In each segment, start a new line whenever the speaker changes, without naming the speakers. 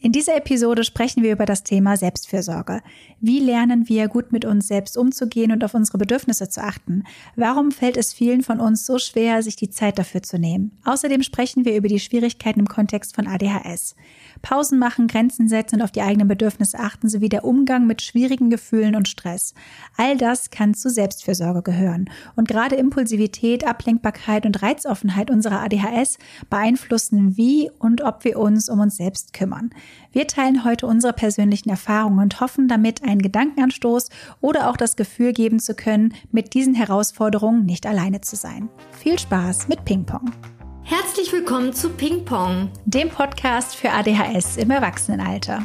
In dieser Episode sprechen wir über das Thema Selbstfürsorge. Wie lernen wir gut mit uns selbst umzugehen und auf unsere Bedürfnisse zu achten? Warum fällt es vielen von uns so schwer, sich die Zeit dafür zu nehmen? Außerdem sprechen wir über die Schwierigkeiten im Kontext von ADHS. Pausen machen, Grenzen setzen und auf die eigenen Bedürfnisse achten, sowie der Umgang mit schwierigen Gefühlen und Stress. All das kann zu Selbstfürsorge gehören. Und gerade Impulsivität, Ablenkbarkeit und Reizoffenheit unserer ADHS beeinflussen, wie und ob wir uns um uns selbst kümmern. Wir teilen heute unsere persönlichen Erfahrungen und hoffen damit einen Gedankenanstoß oder auch das Gefühl geben zu können, mit diesen Herausforderungen nicht alleine zu sein. Viel Spaß mit Ping Pong!
Herzlich willkommen zu Ping Pong,
dem Podcast für ADHS im Erwachsenenalter.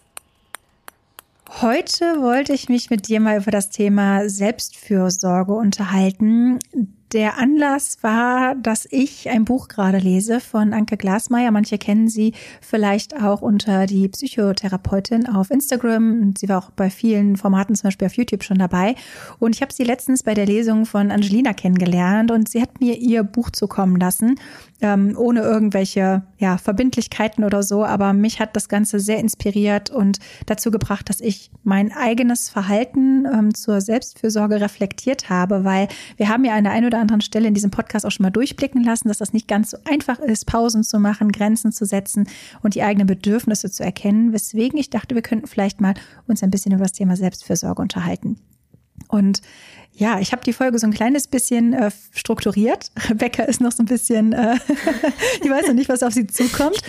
Heute wollte ich mich mit dir mal über das Thema Selbstfürsorge unterhalten. Der Anlass war, dass ich ein Buch gerade lese von Anke Glasmeier. Manche kennen sie vielleicht auch unter die Psychotherapeutin auf Instagram. Sie war auch bei vielen Formaten, zum Beispiel auf YouTube, schon dabei. Und ich habe sie letztens bei der Lesung von Angelina kennengelernt und sie hat mir ihr Buch zukommen lassen, ähm, ohne irgendwelche ja, Verbindlichkeiten oder so. Aber mich hat das Ganze sehr inspiriert und dazu gebracht, dass ich mein eigenes Verhalten ähm, zur Selbstfürsorge reflektiert habe, weil wir haben ja eine ein oder anderen Stelle in diesem Podcast auch schon mal durchblicken lassen, dass das nicht ganz so einfach ist, Pausen zu machen, Grenzen zu setzen und die eigenen Bedürfnisse zu erkennen, weswegen ich dachte, wir könnten vielleicht mal uns ein bisschen über das Thema Selbstfürsorge unterhalten. Und ja, ich habe die Folge so ein kleines bisschen äh, strukturiert. Rebecca ist noch so ein bisschen, äh, ich weiß noch nicht, was auf sie zukommt.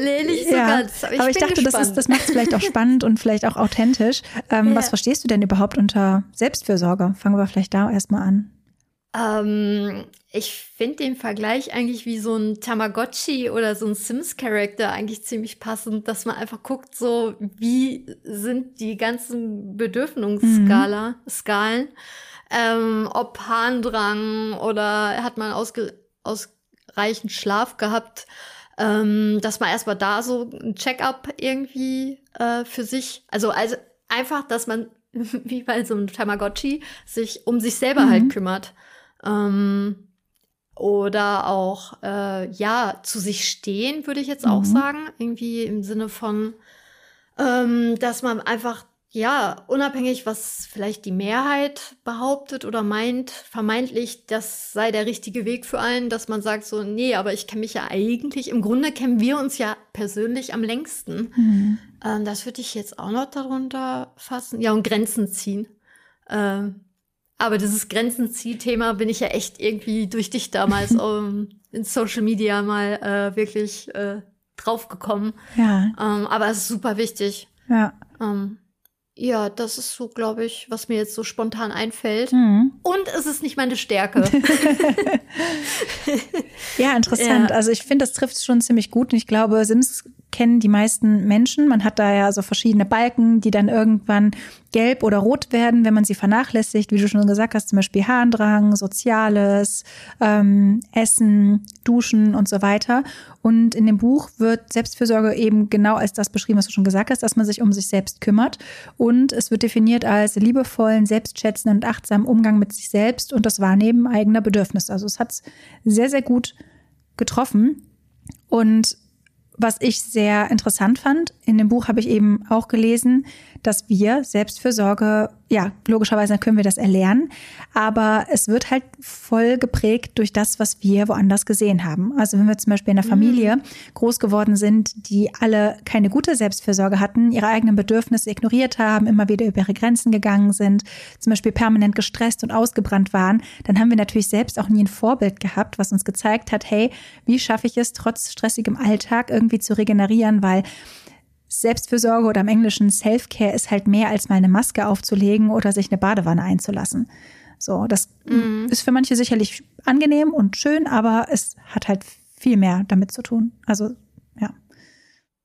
Nee, nicht so ja, ganz.
Aber ich, aber ich dachte, gespannt. das, ist, das macht es vielleicht auch spannend und vielleicht auch authentisch. Ähm, ja. Was verstehst du denn überhaupt unter Selbstfürsorge? Fangen wir vielleicht da erstmal an.
Ähm, ich finde den Vergleich eigentlich wie so ein Tamagotchi oder so ein Sims-Charakter eigentlich ziemlich passend, dass man einfach guckt, so wie sind die ganzen Bedürfnisskala, mhm. Skalen, ähm, ob Harndrang oder hat man ausreichend Schlaf gehabt, ähm, dass man erstmal da so ein Check-up irgendwie äh, für sich, also also einfach, dass man wie bei so einem Tamagotchi sich um sich selber halt mhm. halt kümmert. Ähm, oder auch, äh, ja, zu sich stehen, würde ich jetzt auch mhm. sagen. Irgendwie im Sinne von, ähm, dass man einfach, ja, unabhängig, was vielleicht die Mehrheit behauptet oder meint, vermeintlich, das sei der richtige Weg für einen, dass man sagt so, nee, aber ich kenne mich ja eigentlich, im Grunde kennen wir uns ja persönlich am längsten. Mhm. Ähm, das würde ich jetzt auch noch darunter fassen. Ja, und Grenzen ziehen. Ähm, aber dieses Grenzenzieh-Thema bin ich ja echt irgendwie durch dich damals um, in Social Media mal äh, wirklich äh, draufgekommen. Ja. Ähm, aber es ist super wichtig. Ja. Ähm, ja, das ist so, glaube ich, was mir jetzt so spontan einfällt. Mhm. Und es ist nicht meine Stärke.
ja, interessant. Ja. Also ich finde, das trifft es schon ziemlich gut. Und ich glaube, Sims kennen die meisten Menschen. Man hat da ja so verschiedene Balken, die dann irgendwann gelb oder rot werden, wenn man sie vernachlässigt, wie du schon gesagt hast, zum Beispiel Harndrang, Soziales, ähm, Essen, Duschen und so weiter. Und in dem Buch wird Selbstfürsorge eben genau als das beschrieben, was du schon gesagt hast, dass man sich um sich selbst kümmert. Und es wird definiert als liebevollen, selbstschätzenden und achtsamen Umgang mit sich selbst und das Wahrnehmen eigener Bedürfnisse. Also es hat es sehr, sehr gut getroffen. Und was ich sehr interessant fand, in dem Buch habe ich eben auch gelesen, dass wir Selbstfürsorge, ja, logischerweise können wir das erlernen, aber es wird halt voll geprägt durch das, was wir woanders gesehen haben. Also wenn wir zum Beispiel in einer Familie mhm. groß geworden sind, die alle keine gute Selbstfürsorge hatten, ihre eigenen Bedürfnisse ignoriert haben, immer wieder über ihre Grenzen gegangen sind, zum Beispiel permanent gestresst und ausgebrannt waren, dann haben wir natürlich selbst auch nie ein Vorbild gehabt, was uns gezeigt hat, hey, wie schaffe ich es trotz stressigem Alltag irgendwie zu regenerieren, weil Selbstfürsorge oder im Englischen Self-Care ist halt mehr als mal eine Maske aufzulegen oder sich eine Badewanne einzulassen. So, das mhm. ist für manche sicherlich angenehm und schön, aber es hat halt viel mehr damit zu tun. Also, ja.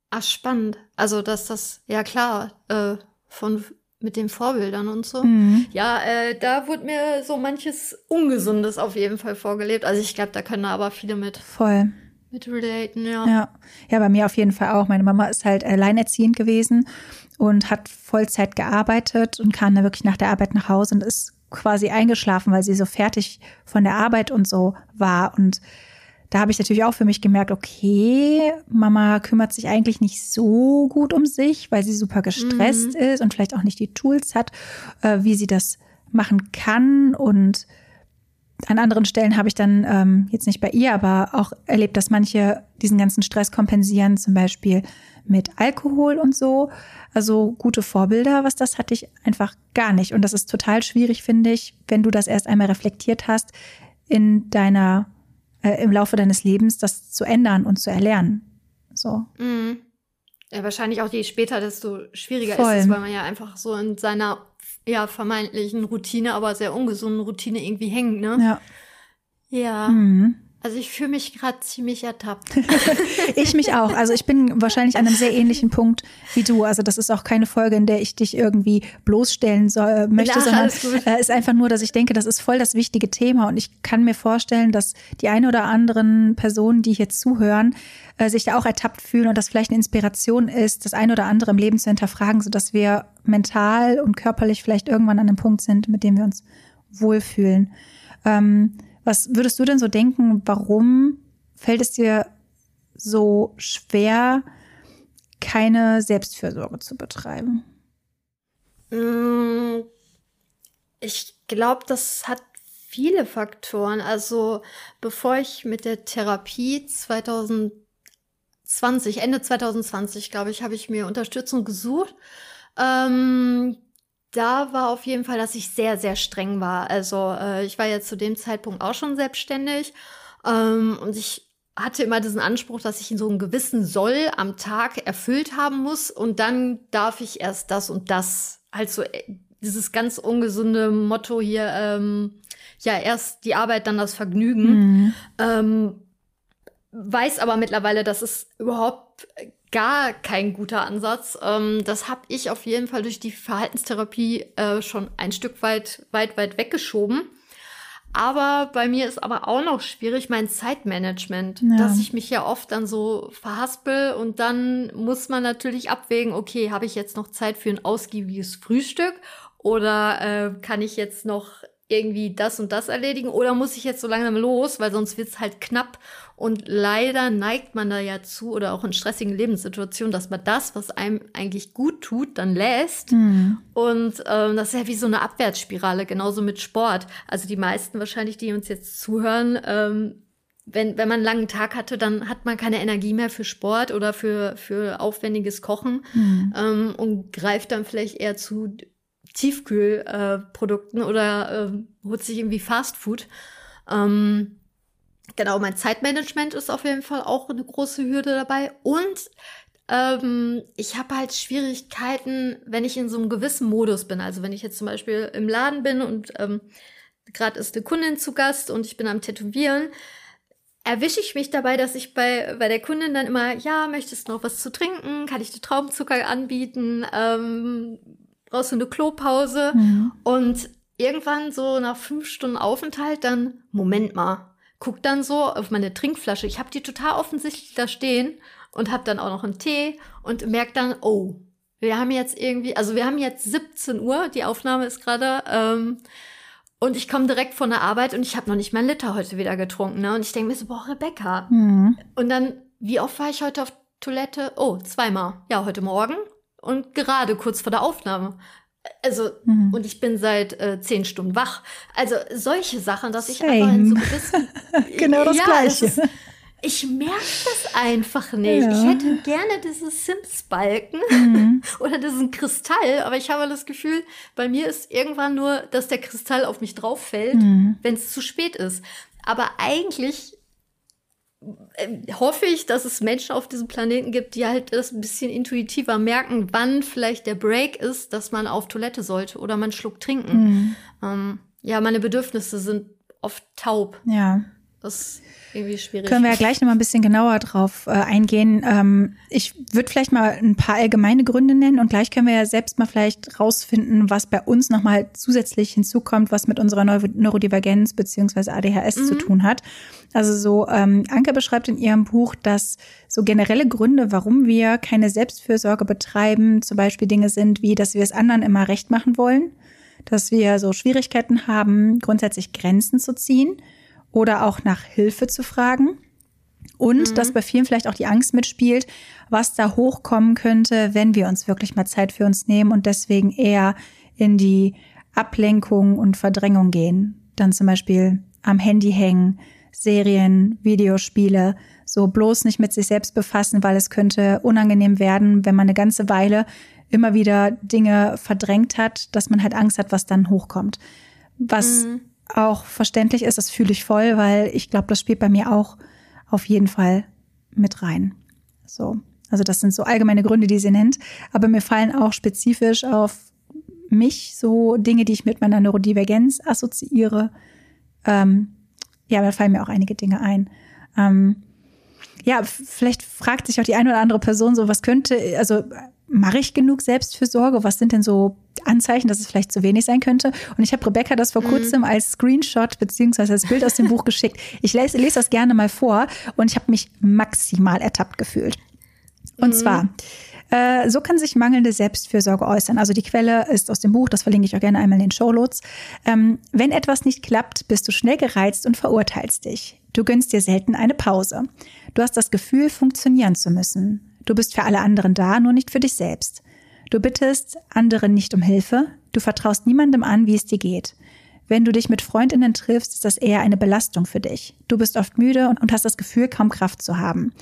Ach, spannend. Also, dass das, ja klar, äh, von mit den Vorbildern und so.
Mhm.
Ja, äh, da wurde mir so manches Ungesundes auf jeden Fall vorgelebt. Also ich glaube, da können aber viele mit,
Voll.
Mit relaten, ja.
Ja. ja, bei mir auf jeden Fall auch. Meine Mama ist halt alleinerziehend gewesen und hat Vollzeit gearbeitet und kam dann wirklich nach der Arbeit nach Hause und ist quasi eingeschlafen, weil sie so fertig von der Arbeit und so war. Und da habe ich natürlich auch für mich gemerkt, okay, Mama kümmert sich eigentlich nicht so gut um sich, weil sie super gestresst
Mhm.
ist und vielleicht auch nicht die Tools hat, äh, wie sie das machen kann. Und an anderen Stellen habe ich dann, ähm, jetzt nicht bei ihr, aber auch erlebt, dass manche diesen ganzen Stress kompensieren, zum Beispiel mit Alkohol und so. Also gute Vorbilder, was das hatte ich einfach gar nicht. Und das ist total schwierig, finde ich, wenn du das erst einmal reflektiert hast, in deiner, äh, im Laufe deines Lebens, das zu ändern und zu erlernen. So.
Mhm. Ja, wahrscheinlich auch je später, desto schwieriger
Voll.
ist es, weil man ja einfach so in seiner ja vermeintlichen Routine, aber sehr ungesunden Routine irgendwie hängt, ne?
Ja.
Ja.
Mhm.
Also ich fühle mich gerade ziemlich ertappt.
Ich mich auch. Also ich bin wahrscheinlich an einem sehr ähnlichen Punkt wie du. Also das ist auch keine Folge, in der ich dich irgendwie bloßstellen soll, möchte,
Ja,
sondern äh, ist einfach nur, dass ich denke, das ist voll das wichtige Thema. Und ich kann mir vorstellen, dass die eine oder anderen Personen, die hier zuhören, äh, sich da auch ertappt fühlen und das vielleicht eine Inspiration ist, das eine oder andere im Leben zu hinterfragen, sodass wir mental und körperlich vielleicht irgendwann an einem Punkt sind, mit dem wir uns wohlfühlen. Ähm, was würdest du denn so denken, warum fällt es dir so schwer, keine Selbstfürsorge zu betreiben?
Mm, Ich glaube, das hat viele Faktoren. Also bevor ich mit der Therapie 2020, Ende 2020, glaube ich, habe ich mir Unterstützung gesucht. Ähm, da war auf jeden Fall, dass ich sehr, sehr streng war. Also äh, ich war ja zu dem Zeitpunkt auch schon selbstständig ähm, und ich hatte immer diesen Anspruch, dass ich in so einem gewissen Soll am Tag erfüllt haben muss und dann darf ich erst das und das. Halt so äh, dieses ganz ungesunde Motto hier, ähm, ja, erst die Arbeit, dann das Vergnügen.
Mhm.
Ähm, weiß aber mittlerweile, das ist überhaupt gar kein guter Ansatz. Ähm, das habe ich auf jeden Fall durch die Verhaltenstherapie äh, schon ein Stück weit, weit, weit weggeschoben. Aber bei mir ist aber auch noch schwierig mein Zeitmanagement,
Ja.
dass ich mich ja oft dann so verhaspel und dann muss man natürlich abwägen, okay, habe ich jetzt noch Zeit für ein ausgiebiges Frühstück oder äh, kann ich jetzt noch irgendwie das und das erledigen oder muss ich jetzt so langsam los, weil sonst wird's halt knapp und leider neigt man da ja zu oder auch in stressigen Lebenssituationen, dass man das, was einem eigentlich gut tut, dann lässt
Mhm.
und ähm, das ist ja wie so eine Abwärtsspirale, genauso mit Sport. Also die meisten wahrscheinlich, die uns jetzt zuhören, ähm, wenn, wenn man einen langen Tag hatte, dann hat man keine Energie mehr für Sport oder für, für aufwendiges Kochen
Mhm.
ähm, und greift dann vielleicht eher zu Tiefkühlprodukten äh, oder ähm, holt sich irgendwie Fast Food. Ähm, genau, mein Zeitmanagement ist auf jeden Fall auch eine große Hürde dabei. Und ähm, ich habe halt Schwierigkeiten, wenn ich in so einem gewissen Modus bin. Also wenn ich jetzt zum Beispiel im Laden bin und ähm, gerade ist eine Kundin zu Gast und ich bin am Tätowieren, erwische ich mich dabei, dass ich bei, bei der Kundin dann immer, ja, möchtest du noch was zu trinken? Kann ich dir Traubenzucker anbieten? Ähm, brauchst du eine Klopause?
Mhm.
Und irgendwann so nach fünf Stunden Aufenthalt dann, Moment mal, guck dann so auf meine Trinkflasche. Ich habe die total offensichtlich da stehen und habe dann auch noch einen Tee und merk dann, oh, wir haben jetzt irgendwie, also wir haben jetzt 17 Uhr, die Aufnahme ist gerade, ähm, und ich komme direkt von der Arbeit und ich habe noch nicht mal einen Liter heute wieder getrunken. Ne? Und ich denke mir so, boah, Rebecca.
Mhm.
Und dann, wie oft war ich heute auf Toilette? Oh, zweimal. Ja, heute Morgen und gerade kurz vor der Aufnahme. Also,
Mhm.
und ich bin seit äh, zehn Stunden wach. Also solche Sachen, dass ich
Same.
einfach in so gewissen.
Genau das
Ja,
Gleiche.
es Ist, ich merke das einfach nicht.
Ja.
Ich hätte gerne dieses Sims-Balken
Mhm.
oder diesen Kristall, aber ich habe das Gefühl, bei mir ist irgendwann nur, dass der Kristall auf mich drauf fällt,
Mhm.
wenn es zu spät ist. Aber eigentlich hoffe ich, dass es Menschen auf diesem Planeten gibt, die halt das ein bisschen intuitiver merken, wann vielleicht der Break ist, dass man auf Toilette sollte oder man einen Schluck trinken.
Mhm.
Ähm, ja, meine Bedürfnisse sind oft taub.
Ja.
Das irgendwie schwierig.
Können wir ja gleich noch mal ein bisschen genauer drauf äh, eingehen. Ähm, ich würde vielleicht mal ein paar allgemeine Gründe nennen und gleich können wir ja selbst mal vielleicht rausfinden, was bei uns noch mal zusätzlich hinzukommt, was mit unserer Neu Neurodivergenz beziehungsweise ADHS mhm. zu tun hat. Also so, ähm, Anke beschreibt in ihrem Buch, dass so generelle Gründe, warum wir keine Selbstfürsorge betreiben, zum Beispiel Dinge sind, wie, dass wir es anderen immer recht machen wollen, dass wir so Schwierigkeiten haben, grundsätzlich Grenzen zu ziehen oder auch nach Hilfe zu fragen. Und mhm. dass bei vielen vielleicht auch die Angst mitspielt, was da hochkommen könnte, wenn wir uns wirklich mal Zeit für uns nehmen und deswegen eher in die Ablenkung und Verdrängung gehen. Dann zum Beispiel am Handy hängen, Serien, Videospiele, so bloß nicht mit sich selbst befassen, weil es könnte unangenehm werden, wenn man eine ganze Weile immer wieder Dinge verdrängt hat, dass man halt Angst hat, was dann hochkommt. Was mhm auch verständlich ist, das fühle ich voll, weil ich glaube, das spielt bei mir auch auf jeden Fall mit rein. So. Also das sind so allgemeine Gründe, die sie nennt. Aber mir fallen auch spezifisch auf mich so Dinge, die ich mit meiner Neurodivergenz assoziiere. Ähm, ja, da fallen mir auch einige Dinge ein. Ähm, ja, vielleicht fragt sich auch die eine oder andere Person so, was könnte, also mache ich genug Selbstfürsorge? Was sind denn so Anzeichen, dass es vielleicht zu wenig sein könnte? Und ich habe Rebecca das vor mhm. kurzem als Screenshot beziehungsweise als Bild aus dem Buch geschickt. Ich lese, lese das gerne mal vor und ich habe mich maximal ertappt gefühlt. Und mhm. zwar, äh, so kann sich mangelnde Selbstfürsorge äußern. Also die Quelle ist aus dem Buch, das verlinke ich auch gerne einmal in den Shownotes. Ähm, wenn etwas nicht klappt, bist du schnell gereizt und verurteilst dich. Du gönnst dir selten eine Pause. Du hast das Gefühl, funktionieren zu müssen. Du bist für alle anderen da, nur nicht für dich selbst. Du bittest andere nicht um Hilfe. Du vertraust niemandem an, wie es dir geht. Wenn du dich mit Freundinnen triffst, ist das eher eine Belastung für dich. Du bist oft müde und hast das Gefühl, kaum Kraft zu haben.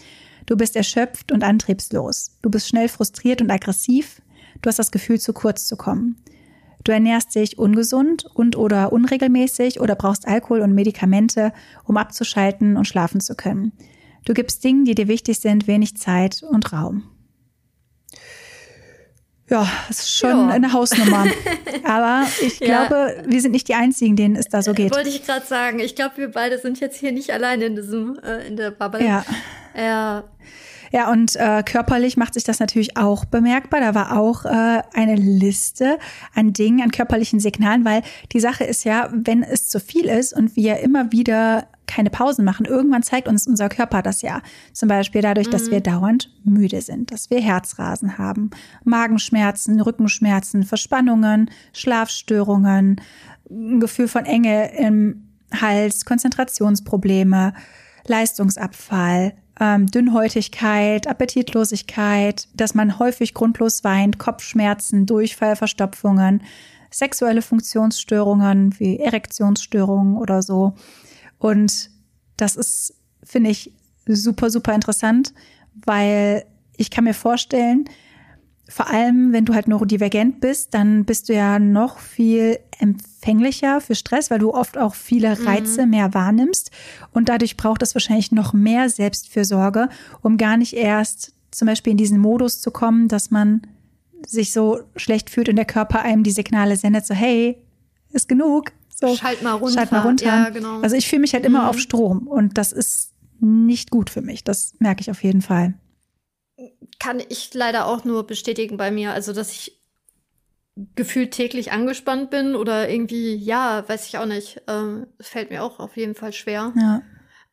Du bist erschöpft und antriebslos. Du bist schnell frustriert und aggressiv. Du hast das Gefühl, zu kurz zu kommen. Du ernährst dich ungesund und oder unregelmäßig oder brauchst Alkohol und Medikamente, um abzuschalten und schlafen zu können. Du gibst Dingen, die dir wichtig sind, wenig Zeit und Raum. Ja, das ist schon ja. eine Hausnummer. Aber ich glaube, ja. wir sind nicht die Einzigen, denen es da so geht.
Wollte ich gerade sagen. Ich glaube, wir beide sind jetzt hier nicht allein in diesem, äh, in der Bubble.
Ja.
Ja.
Ja, und äh, körperlich macht sich das natürlich auch bemerkbar. Da war auch äh, eine Liste an Dingen, an körperlichen Signalen, weil die Sache ist ja, wenn es zu viel ist und wir immer wieder keine Pausen machen. Irgendwann zeigt uns unser Körper das ja. Zum Beispiel dadurch, dass wir mhm. dauernd müde sind, dass wir Herzrasen haben, Magenschmerzen, Rückenschmerzen, Verspannungen, Schlafstörungen, ein Gefühl von Enge im Hals, Konzentrationsprobleme, Leistungsabfall, ähm, Dünnhäutigkeit, Appetitlosigkeit, dass man häufig grundlos weint, Kopfschmerzen, Durchfall, Verstopfungen, sexuelle Funktionsstörungen wie Erektionsstörungen oder so. Und das ist, finde ich, super, super interessant, weil ich kann mir vorstellen, vor allem, wenn du halt neurodivergent bist, dann bist du ja noch viel empfänglicher für Stress, weil du oft auch viele mhm. Reize mhm. mehr wahrnimmst. Und dadurch braucht es wahrscheinlich noch mehr Selbstfürsorge, um gar nicht erst zum Beispiel in diesen Modus zu kommen, dass man sich so schlecht fühlt und der Körper einem die Signale sendet, so hey, ist genug, so,
schalt mal runter.
Schalt mal runter. Ja, genau. Also ich fühle mich halt immer mhm. auf Strom und das ist nicht gut für mich. Das merke ich auf jeden Fall.
Kann ich leider auch nur bestätigen bei mir. Also, dass ich gefühlt täglich angespannt bin oder irgendwie, ja, weiß ich auch nicht. Ähm, fällt mir auch auf jeden Fall schwer.
Ja.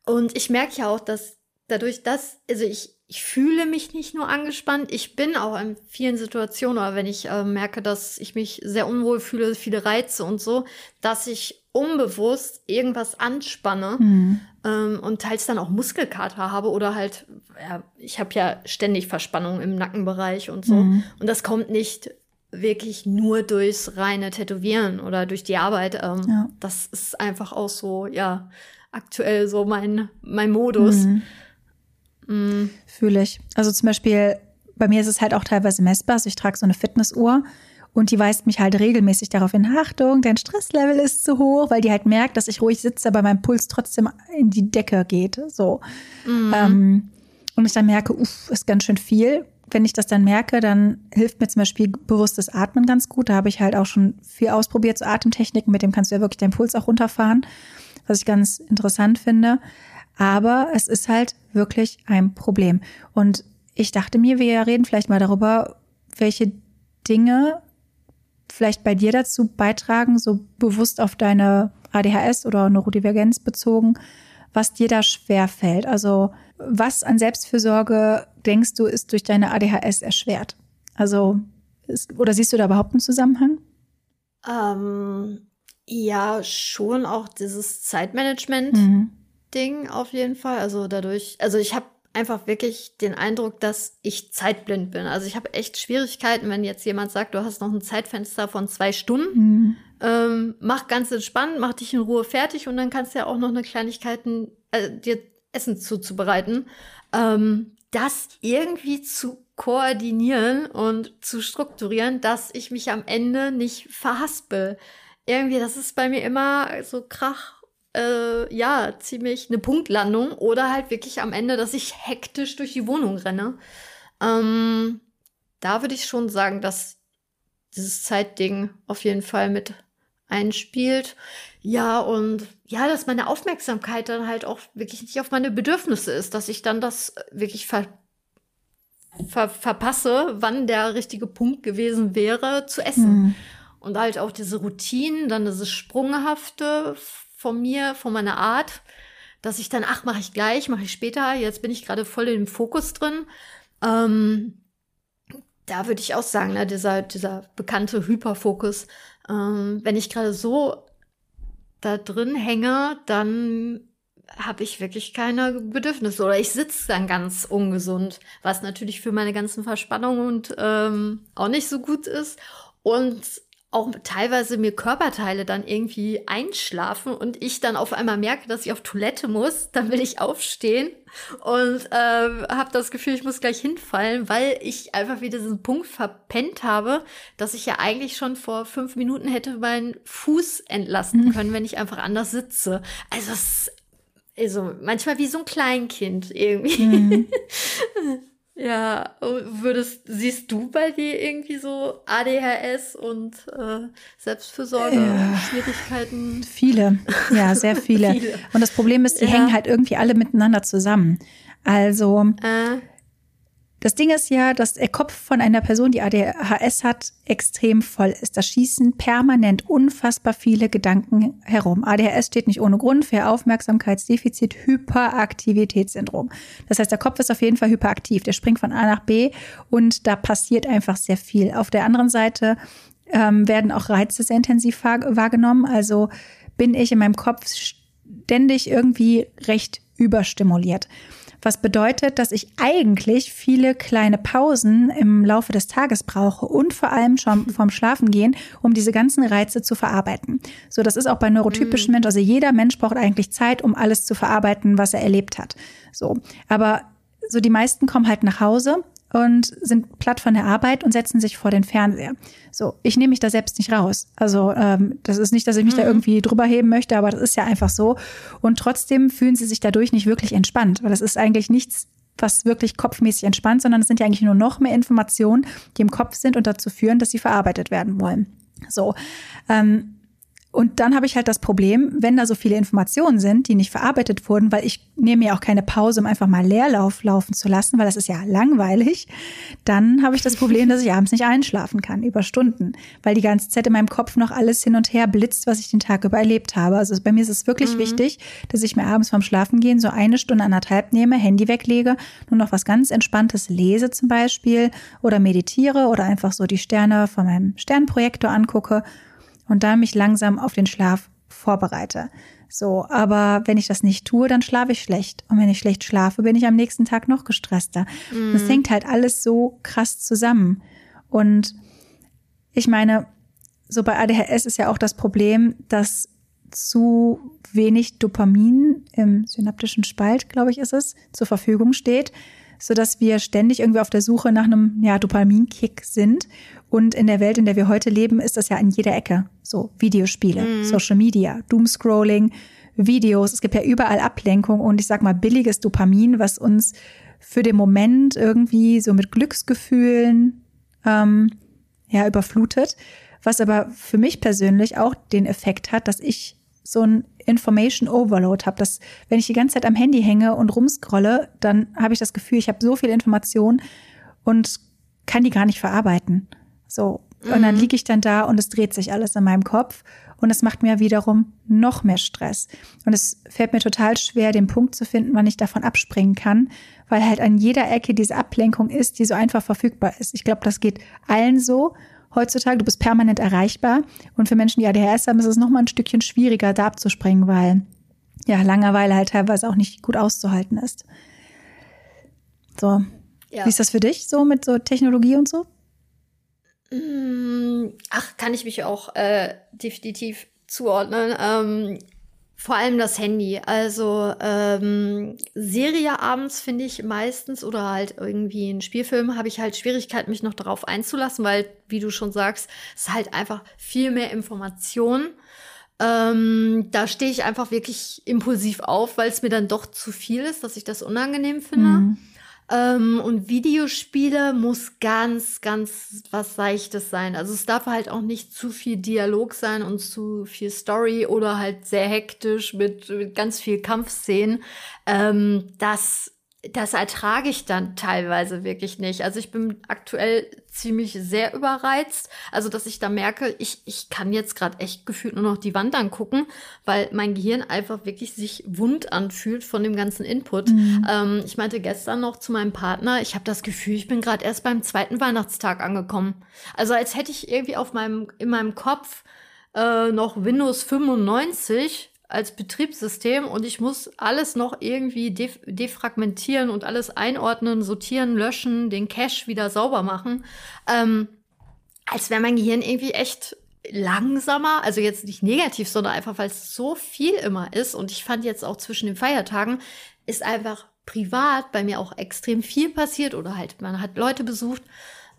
Und ich merke ja auch, dass dadurch, dass, also ich ich fühle mich nicht nur angespannt, ich bin auch in vielen Situationen, oder wenn ich äh, merke, dass ich mich sehr unwohl fühle, viele Reize und so, dass ich unbewusst irgendwas anspanne mhm. ähm, und teils dann auch Muskelkater habe oder halt, ja, ich habe ja ständig Verspannung im Nackenbereich und so. Mhm. Und das kommt nicht wirklich nur durchs reine Tätowieren oder durch die Arbeit. Ähm, ja. Das ist einfach auch so, ja, aktuell so mein, mein Modus.
Mhm. Fühle ich. Also zum Beispiel, bei mir ist es halt auch teilweise messbar. Also ich trage so eine Fitnessuhr und die weist mich halt regelmäßig darauf in Achtung, dein Stresslevel ist zu hoch, weil die halt merkt, dass ich ruhig sitze, aber mein Puls trotzdem in die Decke geht. So. Mhm. Ähm, und ich dann merke, uff, ist ganz schön viel. Wenn ich das dann merke, dann hilft mir zum Beispiel bewusstes Atmen ganz gut. Da habe ich halt auch schon viel ausprobiert, so Atemtechniken, mit dem kannst du ja wirklich deinen Puls auch runterfahren was ich ganz interessant finde. Aber es ist halt wirklich ein Problem. Und ich dachte mir, wir reden vielleicht mal darüber, welche Dinge vielleicht bei dir dazu beitragen, so bewusst auf deine ADHS oder Neurodivergenz bezogen, was dir da schwer fällt. Also was an Selbstfürsorge denkst du, ist durch deine ADHS erschwert? Also ist, oder siehst du da überhaupt einen Zusammenhang?
Ähm, ja, schon auch dieses Zeitmanagement-Ding mhm. auf jeden Fall. Also dadurch, also ich habe einfach wirklich den Eindruck, dass ich zeitblind bin. Also ich habe echt Schwierigkeiten, wenn jetzt jemand sagt, du hast noch ein Zeitfenster von zwei Stunden. Mhm. Ähm, mach ganz entspannt, mach dich in Ruhe fertig und dann kannst du ja auch noch eine Kleinigkeiten äh, dir Essen zuzubereiten. Ähm, das irgendwie zu koordinieren und zu strukturieren, dass ich mich am Ende nicht verhaspel. Irgendwie, das ist bei mir immer so krach äh, ja, ziemlich eine Punktlandung oder halt wirklich am Ende, dass ich hektisch durch die Wohnung renne. Ähm, da würde ich schon sagen, dass dieses Zeitding auf jeden Fall mit einspielt. Ja, und ja, dass meine Aufmerksamkeit dann halt auch wirklich nicht auf meine Bedürfnisse ist, dass ich dann das wirklich ver ver verpasse, wann der richtige Punkt gewesen wäre zu essen. Mhm. Und halt auch diese Routinen, dann dieses Sprunghafte von mir, von meiner Art, dass ich dann, ach, mache ich gleich, mache ich später, jetzt bin ich gerade voll im Fokus drin. Ähm, da würde ich auch sagen, ne, dieser, dieser bekannte Hyperfokus, ähm, wenn ich gerade so da drin hänge, dann habe ich wirklich keine Bedürfnisse oder ich sitze dann ganz ungesund, was natürlich für meine ganzen Verspannungen und ähm, auch nicht so gut ist. Und auch teilweise mir Körperteile dann irgendwie einschlafen und ich dann auf einmal merke, dass ich auf Toilette muss, dann will ich aufstehen und äh, habe das Gefühl, ich muss gleich hinfallen, weil ich einfach wieder diesen Punkt verpennt habe, dass ich ja eigentlich schon vor fünf Minuten hätte meinen Fuß entlassen mhm. können, wenn ich einfach anders sitze. Also, es, also manchmal wie so ein Kleinkind irgendwie. Mhm. Ja, würdest, siehst du bei dir irgendwie so ADHS und äh, Selbstfürsorge, ja. Schwierigkeiten?
Viele, ja, sehr viele. viele. Und das Problem ist, die ja. hängen halt irgendwie alle miteinander zusammen. Also, äh. Das Ding ist ja, dass der Kopf von einer Person, die ADHS hat, extrem voll ist. Da schießen permanent unfassbar viele Gedanken herum. ADHS steht nicht ohne Grund für Aufmerksamkeitsdefizit Hyperaktivitätssyndrom. Das heißt, der Kopf ist auf jeden Fall hyperaktiv. Der springt von A nach B und da passiert einfach sehr viel. Auf der anderen Seite ähm, werden auch Reize sehr intensiv wahrgenommen. Also bin ich in meinem Kopf ständig irgendwie recht überstimuliert was bedeutet, dass ich eigentlich viele kleine Pausen im Laufe des Tages brauche und vor allem schon vorm Schlafengehen, um diese ganzen Reize zu verarbeiten. So, das ist auch bei neurotypischen mhm. Menschen, also jeder Mensch braucht eigentlich Zeit, um alles zu verarbeiten, was er erlebt hat. So, aber so die meisten kommen halt nach Hause und sind platt von der Arbeit und setzen sich vor den Fernseher. So, ich nehme mich da selbst nicht raus. Also ähm, das ist nicht, dass ich mich mhm. da irgendwie drüber heben möchte, aber das ist ja einfach so. Und trotzdem fühlen sie sich dadurch nicht wirklich entspannt, weil das ist eigentlich nichts, was wirklich kopfmäßig entspannt, sondern es sind ja eigentlich nur noch mehr Informationen, die im Kopf sind und dazu führen, dass sie verarbeitet werden wollen. So, ähm, und dann habe ich halt das Problem, wenn da so viele Informationen sind, die nicht verarbeitet wurden, weil ich nehme ja auch keine Pause, um einfach mal Leerlauf laufen zu lassen, weil das ist ja langweilig, dann habe ich das Problem, dass ich abends nicht einschlafen kann über Stunden, weil die ganze Zeit in meinem Kopf noch alles hin und her blitzt, was ich den Tag über erlebt habe. Also bei mir ist es wirklich mhm. wichtig, dass ich mir abends vorm Schlafengehen so eine Stunde, anderthalb nehme, Handy weglege, nur noch was ganz Entspanntes lese zum Beispiel oder meditiere oder einfach so die Sterne von meinem Sternprojektor angucke und dann mich langsam auf den Schlaf vorbereite. So, aber wenn ich das nicht tue, dann schlafe ich schlecht. Und wenn ich schlecht schlafe, bin ich am nächsten Tag noch gestresster. Mhm. Das hängt halt alles so krass zusammen. Und ich meine, so bei ADHS ist ja auch das Problem, dass zu wenig Dopamin im synaptischen Spalt, glaube ich, ist es, zur Verfügung steht, so dass wir ständig irgendwie auf der Suche nach einem ja, Dopaminkick sind und in der Welt, in der wir heute leben, ist das ja an jeder Ecke. So Videospiele, mhm. Social Media, Doomscrolling, Videos. Es gibt ja überall Ablenkung und ich sag mal billiges Dopamin, was uns für den Moment irgendwie so mit Glücksgefühlen ähm, ja überflutet. Was aber für mich persönlich auch den Effekt hat, dass ich so ein Information Overload habe, dass wenn ich die ganze Zeit am Handy hänge und rumscrolle, dann habe ich das Gefühl, ich habe so viel Information und kann die gar nicht verarbeiten. So. Und dann mhm. liege ich dann da und es dreht sich alles in meinem Kopf und es macht mir wiederum noch mehr Stress. Und es fällt mir total schwer, den Punkt zu finden, wann ich davon abspringen kann, weil halt an jeder Ecke diese Ablenkung ist, die so einfach verfügbar ist. Ich glaube, das geht allen so heutzutage. Du bist permanent erreichbar. Und für Menschen, die ADHS haben, ist es nochmal ein Stückchen schwieriger, da abzuspringen, weil ja, Langeweile halt teilweise auch nicht gut auszuhalten ist. So. Ja. Wie ist das für dich so mit so Technologie und so?
Mm, ach, kann ich mich auch äh, definitiv zuordnen. Ähm, vor allem das Handy. Also ähm, Serie abends finde ich meistens oder halt irgendwie ein Spielfilm habe ich halt Schwierigkeiten, mich noch darauf einzulassen, weil, wie du schon sagst, es ist halt einfach viel mehr Information. Ähm, da stehe ich einfach wirklich impulsiv auf, weil es mir dann doch zu viel ist, dass ich das unangenehm finde. Mhm. Ähm, und Videospiele muss ganz, ganz was Seichtes sein. Also es darf halt auch nicht zu viel Dialog sein und zu viel Story oder halt sehr hektisch mit, mit ganz viel Kampfszenen. Ähm, das das ertrage ich dann teilweise wirklich nicht. Also ich bin aktuell ziemlich sehr überreizt. Also dass ich da merke, ich, ich kann jetzt gerade echt gefühlt nur noch die Wand angucken, weil mein Gehirn einfach wirklich sich wund anfühlt von dem ganzen Input. Mhm. Ähm, ich meinte gestern noch zu meinem Partner, ich habe das Gefühl, ich bin gerade erst beim zweiten Weihnachtstag angekommen. Also als hätte ich irgendwie auf meinem, in meinem Kopf äh, noch Windows 95 als Betriebssystem und ich muss alles noch irgendwie def defragmentieren und alles einordnen, sortieren, löschen, den Cache wieder sauber machen. Ähm, als wäre mein Gehirn irgendwie echt langsamer, also jetzt nicht negativ, sondern einfach, weil es so viel immer ist. Und ich fand jetzt auch zwischen den Feiertagen ist einfach privat bei mir auch extrem viel passiert oder halt man hat Leute besucht.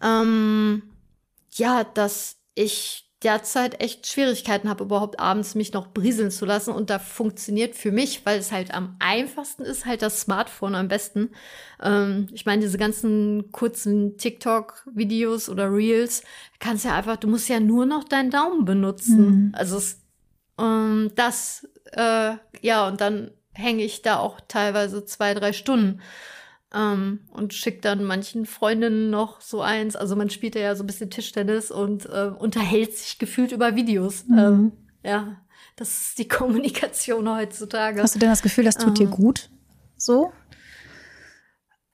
Ähm, ja, dass ich derzeit echt Schwierigkeiten habe, überhaupt abends mich noch brieseln zu lassen. Und da funktioniert für mich, weil es halt am einfachsten ist, halt das Smartphone am besten. Ähm, ich meine, diese ganzen kurzen TikTok-Videos oder Reels, kannst ja einfach, du musst ja nur noch deinen Daumen benutzen. Mhm. Also es, ähm, das, äh, ja, und dann hänge ich da auch teilweise zwei, drei Stunden. Ähm, und schickt dann manchen Freundinnen noch so eins. Also man spielt ja so ein bisschen Tischtennis und äh, unterhält sich gefühlt über Videos. Mhm. Ähm, ja, das ist die Kommunikation heutzutage.
Hast du denn das Gefühl, das tut ähm, dir gut? So?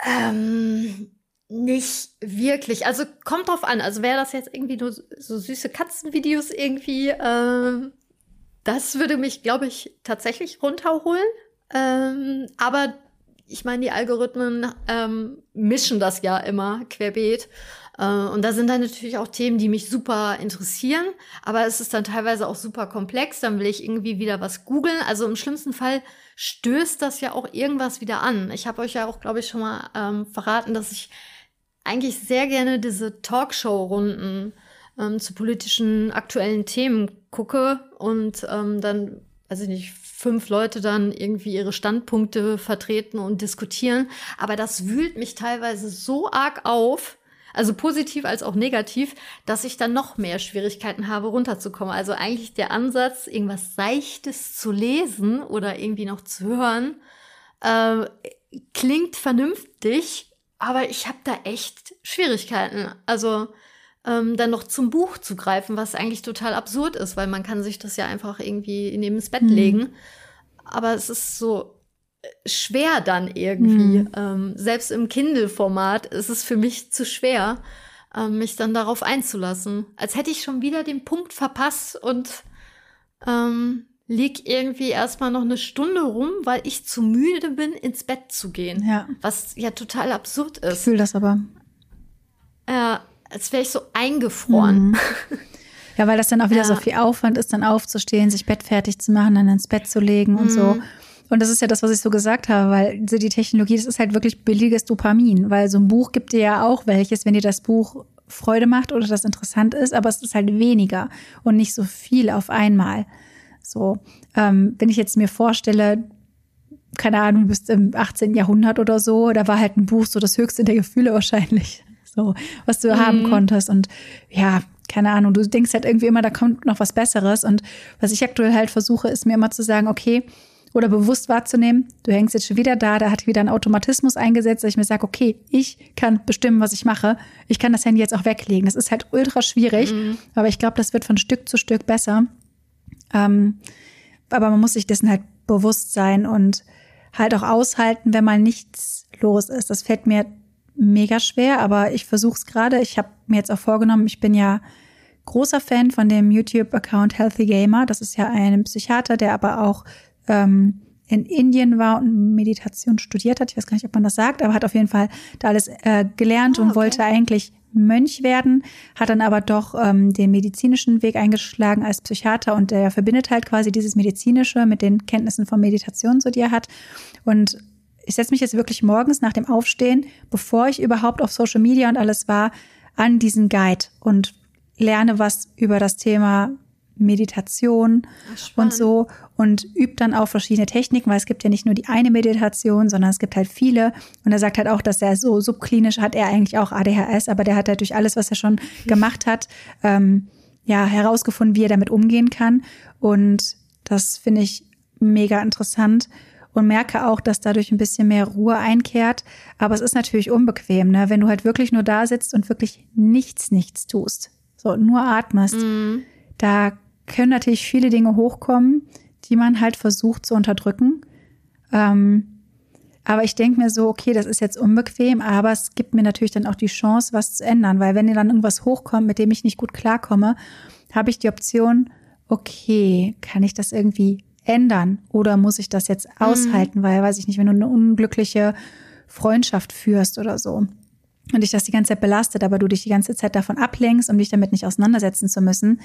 Ähm, nicht wirklich. Also kommt drauf an. Also wäre das jetzt irgendwie nur so süße Katzenvideos irgendwie, äh, das würde mich, glaube ich, tatsächlich runterholen. Ähm, aber ich meine, die Algorithmen ähm, mischen das ja immer querbeet. Äh, und da sind dann natürlich auch Themen, die mich super interessieren, aber es ist dann teilweise auch super komplex. Dann will ich irgendwie wieder was googeln. Also im schlimmsten Fall stößt das ja auch irgendwas wieder an. Ich habe euch ja auch, glaube ich, schon mal ähm, verraten, dass ich eigentlich sehr gerne diese Talkshow-Runden ähm, zu politischen aktuellen Themen gucke und ähm, dann, weiß ich nicht, fünf Leute dann irgendwie ihre Standpunkte vertreten und diskutieren. Aber das wühlt mich teilweise so arg auf, also positiv als auch negativ, dass ich dann noch mehr Schwierigkeiten habe, runterzukommen. Also eigentlich der Ansatz, irgendwas Seichtes zu lesen oder irgendwie noch zu hören, äh, klingt vernünftig, aber ich habe da echt Schwierigkeiten. Also ähm, dann noch zum Buch zu greifen, was eigentlich total absurd ist, weil man kann sich das ja einfach irgendwie neben das Bett mhm. legen. Aber es ist so äh, schwer dann irgendwie. Mhm. Ähm, selbst im Kindle-Format ist es für mich zu schwer, ähm, mich dann darauf einzulassen. Als hätte ich schon wieder den Punkt verpasst und ähm, lieg irgendwie erstmal noch eine Stunde rum, weil ich zu müde bin, ins Bett zu gehen. Ja. Was ja total absurd ist.
Ich fühle das aber.
Ja, als wäre ich so eingefroren. Mhm.
Ja, weil das dann auch wieder ja. so viel Aufwand ist, dann aufzustehen, sich bettfertig zu machen, dann ins Bett zu legen und mhm. so. Und das ist ja das, was ich so gesagt habe, weil die Technologie, das ist halt wirklich billiges Dopamin, weil so ein Buch gibt dir ja auch welches, wenn dir das Buch Freude macht oder das interessant ist, aber es ist halt weniger und nicht so viel auf einmal. So, ähm, wenn ich jetzt mir vorstelle, keine Ahnung, du bist im 18. Jahrhundert oder so, da war halt ein Buch so das höchste der Gefühle wahrscheinlich so, was du mhm. haben konntest. Und ja, keine Ahnung, du denkst halt irgendwie immer, da kommt noch was Besseres. Und was ich aktuell halt versuche, ist mir immer zu sagen, okay, oder bewusst wahrzunehmen, du hängst jetzt schon wieder da, da hat wieder ein Automatismus eingesetzt, dass ich mir sage, okay, ich kann bestimmen, was ich mache. Ich kann das Handy jetzt auch weglegen. Das ist halt ultra schwierig, mhm. aber ich glaube, das wird von Stück zu Stück besser. Ähm, aber man muss sich dessen halt bewusst sein und halt auch aushalten, wenn mal nichts los ist. Das fällt mir mega schwer, aber ich versuche es gerade. Ich habe mir jetzt auch vorgenommen, ich bin ja großer Fan von dem YouTube-Account Healthy Gamer. Das ist ja ein Psychiater, der aber auch ähm, in Indien war und Meditation studiert hat. Ich weiß gar nicht, ob man das sagt, aber hat auf jeden Fall da alles äh, gelernt oh, und wollte eigentlich Mönch werden, hat dann aber doch ähm, den medizinischen Weg eingeschlagen als Psychiater und der verbindet halt quasi dieses medizinische mit den Kenntnissen von Meditation, so die er hat. Und ich setze mich jetzt wirklich morgens nach dem Aufstehen, bevor ich überhaupt auf Social Media und alles war, an diesen Guide und lerne was über das Thema Meditation Ach, und so und übt dann auch verschiedene Techniken, weil es gibt ja nicht nur die eine Meditation, sondern es gibt halt viele. Und er sagt halt auch, dass er so subklinisch hat er eigentlich auch ADHS, aber der hat halt durch alles, was er schon gemacht hat, ähm, ja, herausgefunden, wie er damit umgehen kann. Und das finde ich mega interessant und merke auch, dass dadurch ein bisschen mehr Ruhe einkehrt. Aber es ist natürlich unbequem, ne? wenn du halt wirklich nur da sitzt und wirklich nichts, nichts tust. So, nur atmest. Mm. Da können natürlich viele Dinge hochkommen, die man halt versucht zu unterdrücken. Ähm, aber ich denke mir so, okay, das ist jetzt unbequem, aber es gibt mir natürlich dann auch die Chance, was zu ändern, weil wenn dir dann irgendwas hochkommt, mit dem ich nicht gut klarkomme, habe ich die Option, okay, kann ich das irgendwie ändern oder muss ich das jetzt mhm. aushalten, mhm. weil, weiß ich nicht, wenn du eine unglückliche Freundschaft führst oder so und dich das die ganze Zeit belastet, aber du dich die ganze Zeit davon ablenkst, um dich damit nicht auseinandersetzen zu müssen,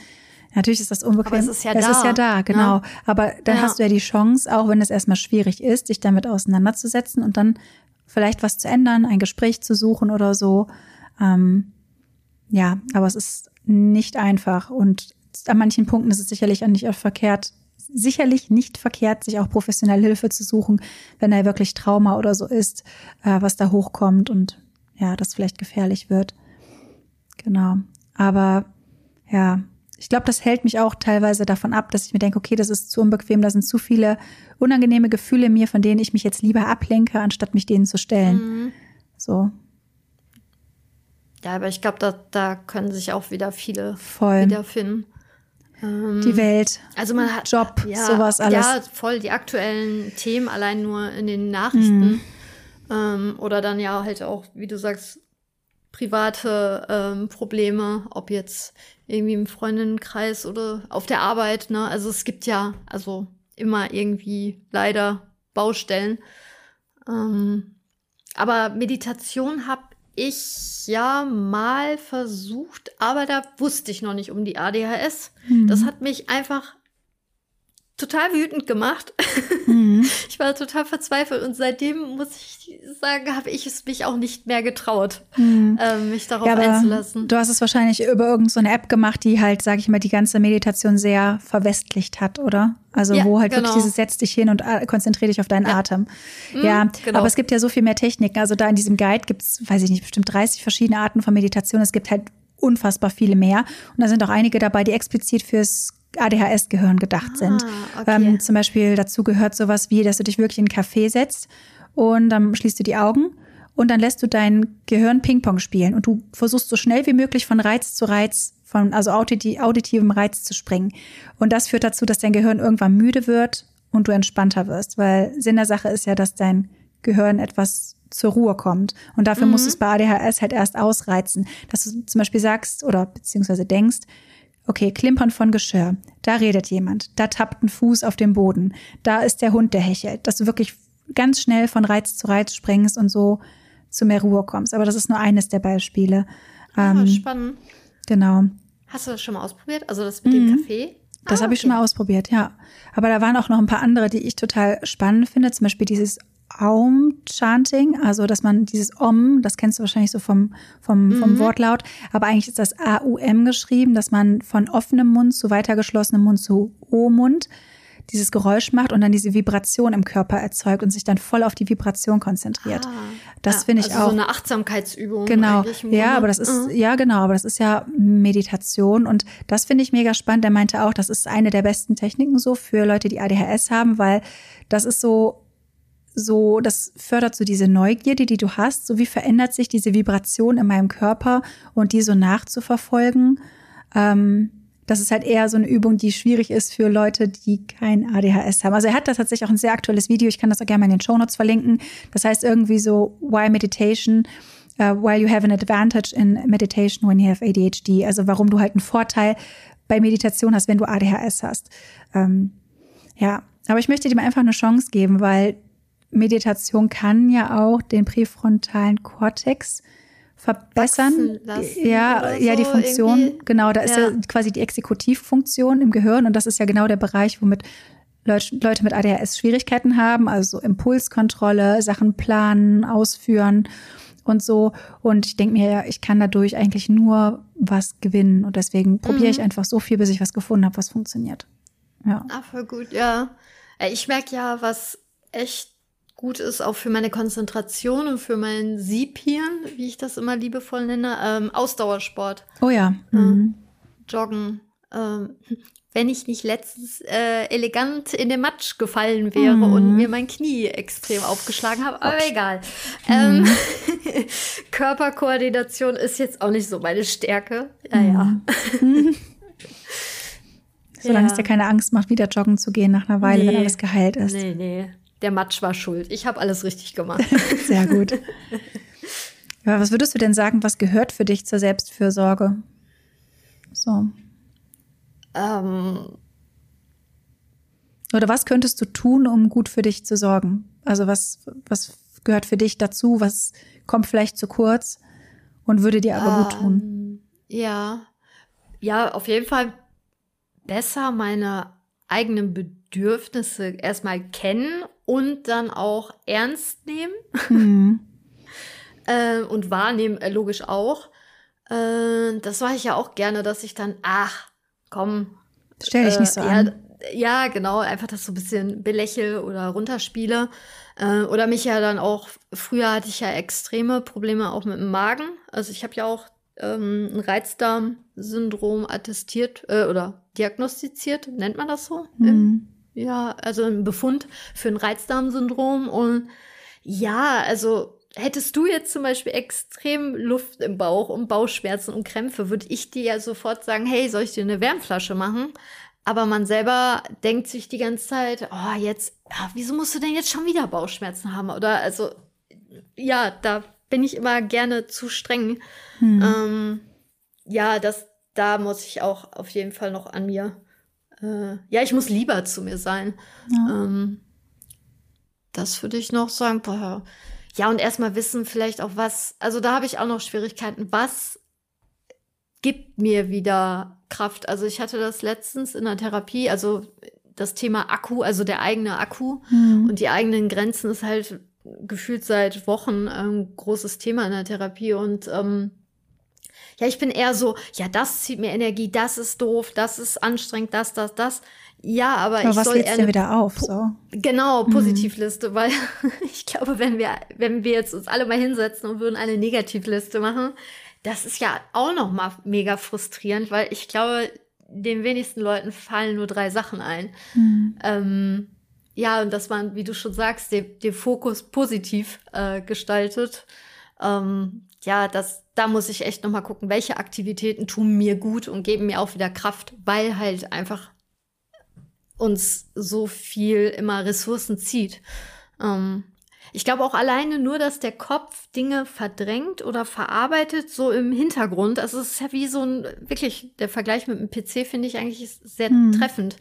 Natürlich ist das unbequem. Aber
es ist ja
es
da.
ist ja da, genau. Ja. Aber dann ja. hast du ja die Chance, auch wenn es erstmal schwierig ist, dich damit auseinanderzusetzen und dann vielleicht was zu ändern, ein Gespräch zu suchen oder so. Ähm, ja, aber es ist nicht einfach und an manchen Punkten ist es sicherlich auch nicht verkehrt, sicherlich nicht verkehrt, sich auch professionelle Hilfe zu suchen, wenn er wirklich Trauma oder so ist, äh, was da hochkommt und ja, das vielleicht gefährlich wird. Genau. Aber ja, ich glaube, das hält mich auch teilweise davon ab, dass ich mir denke, okay, das ist zu unbequem, da sind zu viele unangenehme Gefühle in mir, von denen ich mich jetzt lieber ablenke, anstatt mich denen zu stellen. Mhm. So.
Ja, aber ich glaube, da, da können sich auch wieder viele
voll.
wiederfinden.
Ähm, die Welt,
also man hat
Job, ja, sowas alles.
Ja, voll die aktuellen Themen allein nur in den Nachrichten. Mhm. Ähm, oder dann ja halt auch, wie du sagst, private ähm, Probleme, ob jetzt irgendwie im Freundinnenkreis oder auf der Arbeit, ne? Also es gibt ja also immer irgendwie leider Baustellen. Ähm, aber Meditation habe ich ja mal versucht, aber da wusste ich noch nicht um die ADHS. Mhm. Das hat mich einfach total wütend gemacht. Mhm. Ich war total verzweifelt und seitdem muss ich sagen, habe ich es mich auch nicht mehr getraut, mhm. ähm, mich darauf ja, einzulassen.
Du hast es wahrscheinlich über irgendeine so App gemacht, die halt, sage ich mal, die ganze Meditation sehr verwestlicht hat, oder? Also ja, wo halt genau. wirklich dieses setz dich hin und äh, konzentriere dich auf deinen ja. Atem. Mhm, ja, genau. aber es gibt ja so viel mehr Techniken. Also da in diesem Guide gibt es, weiß ich nicht, bestimmt 30 verschiedene Arten von Meditation. Es gibt halt unfassbar viele mehr. Und da sind auch einige dabei, die explizit fürs ADHS-Gehirn gedacht ah, sind. Okay. Ähm, zum Beispiel dazu gehört sowas wie, dass du dich wirklich in einen Café setzt und dann schließt du die Augen und dann lässt du dein Gehirn Ping-Pong spielen und du versuchst so schnell wie möglich von Reiz zu Reiz, von also auditivem Reiz zu springen. Und das führt dazu, dass dein Gehirn irgendwann müde wird und du entspannter wirst, weil Sinn der Sache ist ja, dass dein Gehirn etwas zur Ruhe kommt. Und dafür mhm. musst du es bei ADHS halt erst ausreizen, dass du zum Beispiel sagst oder beziehungsweise denkst, Okay, Klimpern von Geschirr. Da redet jemand. Da tappt ein Fuß auf dem Boden. Da ist der Hund, der hechelt. Dass du wirklich ganz schnell von Reiz zu Reiz springst und so zu mehr Ruhe kommst. Aber das ist nur eines der Beispiele.
Ah, ähm, spannend.
Genau.
Hast du das schon mal ausprobiert? Also das mit mhm. dem Kaffee?
Das ah, habe ich schon mal ausprobiert, ja. Aber da waren auch noch ein paar andere, die ich total spannend finde. Zum Beispiel dieses Aum-Chanting, also dass man dieses Om, das kennst du wahrscheinlich so vom, vom, vom mhm. Wortlaut, aber eigentlich ist das A-U-M geschrieben, dass man von offenem Mund zu weiter geschlossenem Mund zu O-Mund dieses Geräusch macht und dann diese Vibration im Körper erzeugt und sich dann voll auf die Vibration konzentriert. Das
ja,
finde ich
also
auch.
So eine Achtsamkeitsübung.
Genau. Ja, aber das ist, mhm. ja, genau, aber das ist ja Meditation und das finde ich mega spannend. Der meinte auch, das ist eine der besten Techniken so für Leute, die ADHS haben, weil das ist so, so, das fördert so diese Neugierde, die du hast. So wie verändert sich diese Vibration in meinem Körper und die so nachzuverfolgen. Ähm, das ist halt eher so eine Übung, die schwierig ist für Leute, die kein ADHS haben. Also er hat da tatsächlich auch ein sehr aktuelles Video. Ich kann das auch gerne mal in den Show Notes verlinken. Das heißt irgendwie so Why Meditation, uh, Why you have an advantage in meditation when you have ADHD. Also warum du halt einen Vorteil bei Meditation hast, wenn du ADHS hast. Ähm, ja, aber ich möchte dem einfach eine Chance geben, weil Meditation kann ja auch den präfrontalen Kortex verbessern. ja, ja, die Funktion, irgendwie. genau, da ist ja. ja quasi die Exekutivfunktion im Gehirn und das ist ja genau der Bereich, womit Leute mit ADHS Schwierigkeiten haben, also Impulskontrolle, Sachen planen, ausführen und so. Und ich denke mir, ja, ich kann dadurch eigentlich nur was gewinnen. Und deswegen mhm. probiere ich einfach so viel, bis ich was gefunden habe, was funktioniert. Ja.
Ah, voll gut, ja. Ich merke ja, was echt gut ist, auch für meine Konzentration und für mein Siebhirn, wie ich das immer liebevoll nenne, ähm, Ausdauersport.
Oh ja. Mhm.
Äh, Joggen. Ähm, wenn ich nicht letztens äh, elegant in den Matsch gefallen wäre mhm. und mir mein Knie extrem aufgeschlagen habe, aber egal. Mhm. Ähm, Körperkoordination ist jetzt auch nicht so meine Stärke. Ja, ja.
Mhm. Solange ja. es dir keine Angst macht, wieder joggen zu gehen nach einer Weile, nee. wenn alles geheilt ist.
Nee, nee der Matsch war schuld. Ich habe alles richtig gemacht.
Sehr gut. Ja, was würdest du denn sagen, was gehört für dich zur Selbstfürsorge? So.
Ähm.
Oder was könntest du tun, um gut für dich zu sorgen? Also was, was gehört für dich dazu? Was kommt vielleicht zu kurz und würde dir aber gut tun?
Ähm, ja. Ja, auf jeden Fall besser meine eigenen Bedürfnisse erstmal kennen und dann auch ernst nehmen mhm. äh, und wahrnehmen, äh, logisch auch. Äh, das mache ich ja auch gerne, dass ich dann, ach, komm.
Stell dich nicht so
äh, ja,
an.
Ja, genau, einfach das so ein bisschen belächle oder runterspiele. Äh, oder mich ja dann auch, früher hatte ich ja extreme Probleme auch mit dem Magen. Also ich habe ja auch ähm, ein Reizdarmsyndrom attestiert äh, oder diagnostiziert, nennt man das so? Mhm. Ja, also ein Befund für ein Reizdarmsyndrom. Und ja, also hättest du jetzt zum Beispiel extrem Luft im Bauch und Bauchschmerzen und Krämpfe, würde ich dir ja sofort sagen, hey, soll ich dir eine Wärmflasche machen? Aber man selber denkt sich die ganze Zeit, oh, jetzt, ja, wieso musst du denn jetzt schon wieder Bauchschmerzen haben? Oder also, ja, da bin ich immer gerne zu streng. Hm. Ähm, ja, das, da muss ich auch auf jeden Fall noch an mir äh, ja, ich muss lieber zu mir sein. Ja. Ähm, das würde ich noch sagen. Boah. Ja, und erstmal wissen vielleicht auch was, also da habe ich auch noch Schwierigkeiten. Was gibt mir wieder Kraft? Also ich hatte das letztens in der Therapie, also das Thema Akku, also der eigene Akku mhm. und die eigenen Grenzen ist halt gefühlt seit Wochen ein großes Thema in der Therapie und ähm, ja, ich bin eher so, ja, das zieht mir Energie, das ist doof, das ist anstrengend, das, das, das. Ja, aber, aber ich
was
soll
eher denn wieder auf, so?
Genau, mhm. Positivliste, mhm. weil ich glaube, wenn wir wenn wir jetzt uns alle mal hinsetzen und würden eine Negativliste machen, das ist ja auch noch mal mega frustrierend, weil ich glaube, den wenigsten Leuten fallen nur drei Sachen ein. Mhm. Ähm, ja, und dass man, wie du schon sagst, den, den Fokus positiv äh, gestaltet. Ähm, ja, das, da muss ich echt noch mal gucken, welche Aktivitäten tun mir gut und geben mir auch wieder Kraft, weil halt einfach uns so viel immer Ressourcen zieht. Ähm, ich glaube auch alleine nur, dass der Kopf Dinge verdrängt oder verarbeitet, so im Hintergrund. Also es ist ja wie so ein, wirklich, der Vergleich mit dem PC finde ich eigentlich sehr hm. treffend.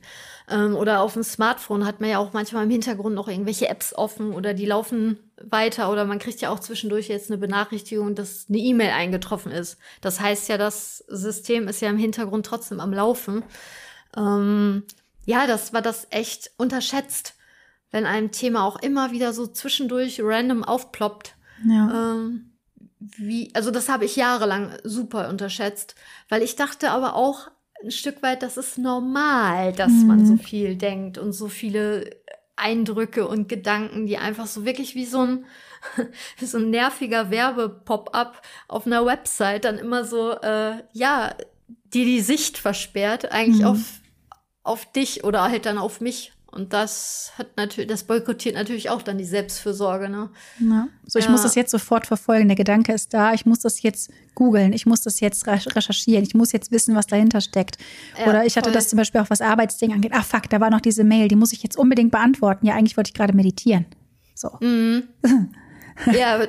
Ähm, oder auf dem Smartphone hat man ja auch manchmal im Hintergrund noch irgendwelche Apps offen oder die laufen weiter oder man kriegt ja auch zwischendurch jetzt eine Benachrichtigung, dass eine E-Mail eingetroffen ist. Das heißt ja, das System ist ja im Hintergrund trotzdem am Laufen. Ähm, ja, das war das echt unterschätzt wenn ein Thema auch immer wieder so zwischendurch random aufploppt. Ja. Ähm, wie, also das habe ich jahrelang super unterschätzt, weil ich dachte aber auch ein Stück weit, das ist normal, dass mhm. man so viel denkt und so viele Eindrücke und Gedanken, die einfach so wirklich wie so ein so ein nerviger Werbe-Pop-up auf einer Website dann immer so, äh, ja, die die Sicht versperrt, eigentlich mhm. auf, auf dich oder halt dann auf mich. Und das hat natürlich, das boykottiert natürlich auch dann die Selbstfürsorge, ne?
Ja. So, ich ja. muss das jetzt sofort verfolgen. Der Gedanke ist da, ich muss das jetzt googeln, ich muss das jetzt recherchieren, ich muss jetzt wissen, was dahinter steckt. Ja, Oder ich hatte voll. das zum Beispiel auch, was Arbeitsding angeht. Ach fuck, da war noch diese Mail, die muss ich jetzt unbedingt beantworten. Ja, eigentlich wollte ich gerade meditieren. So. Mhm.
ja,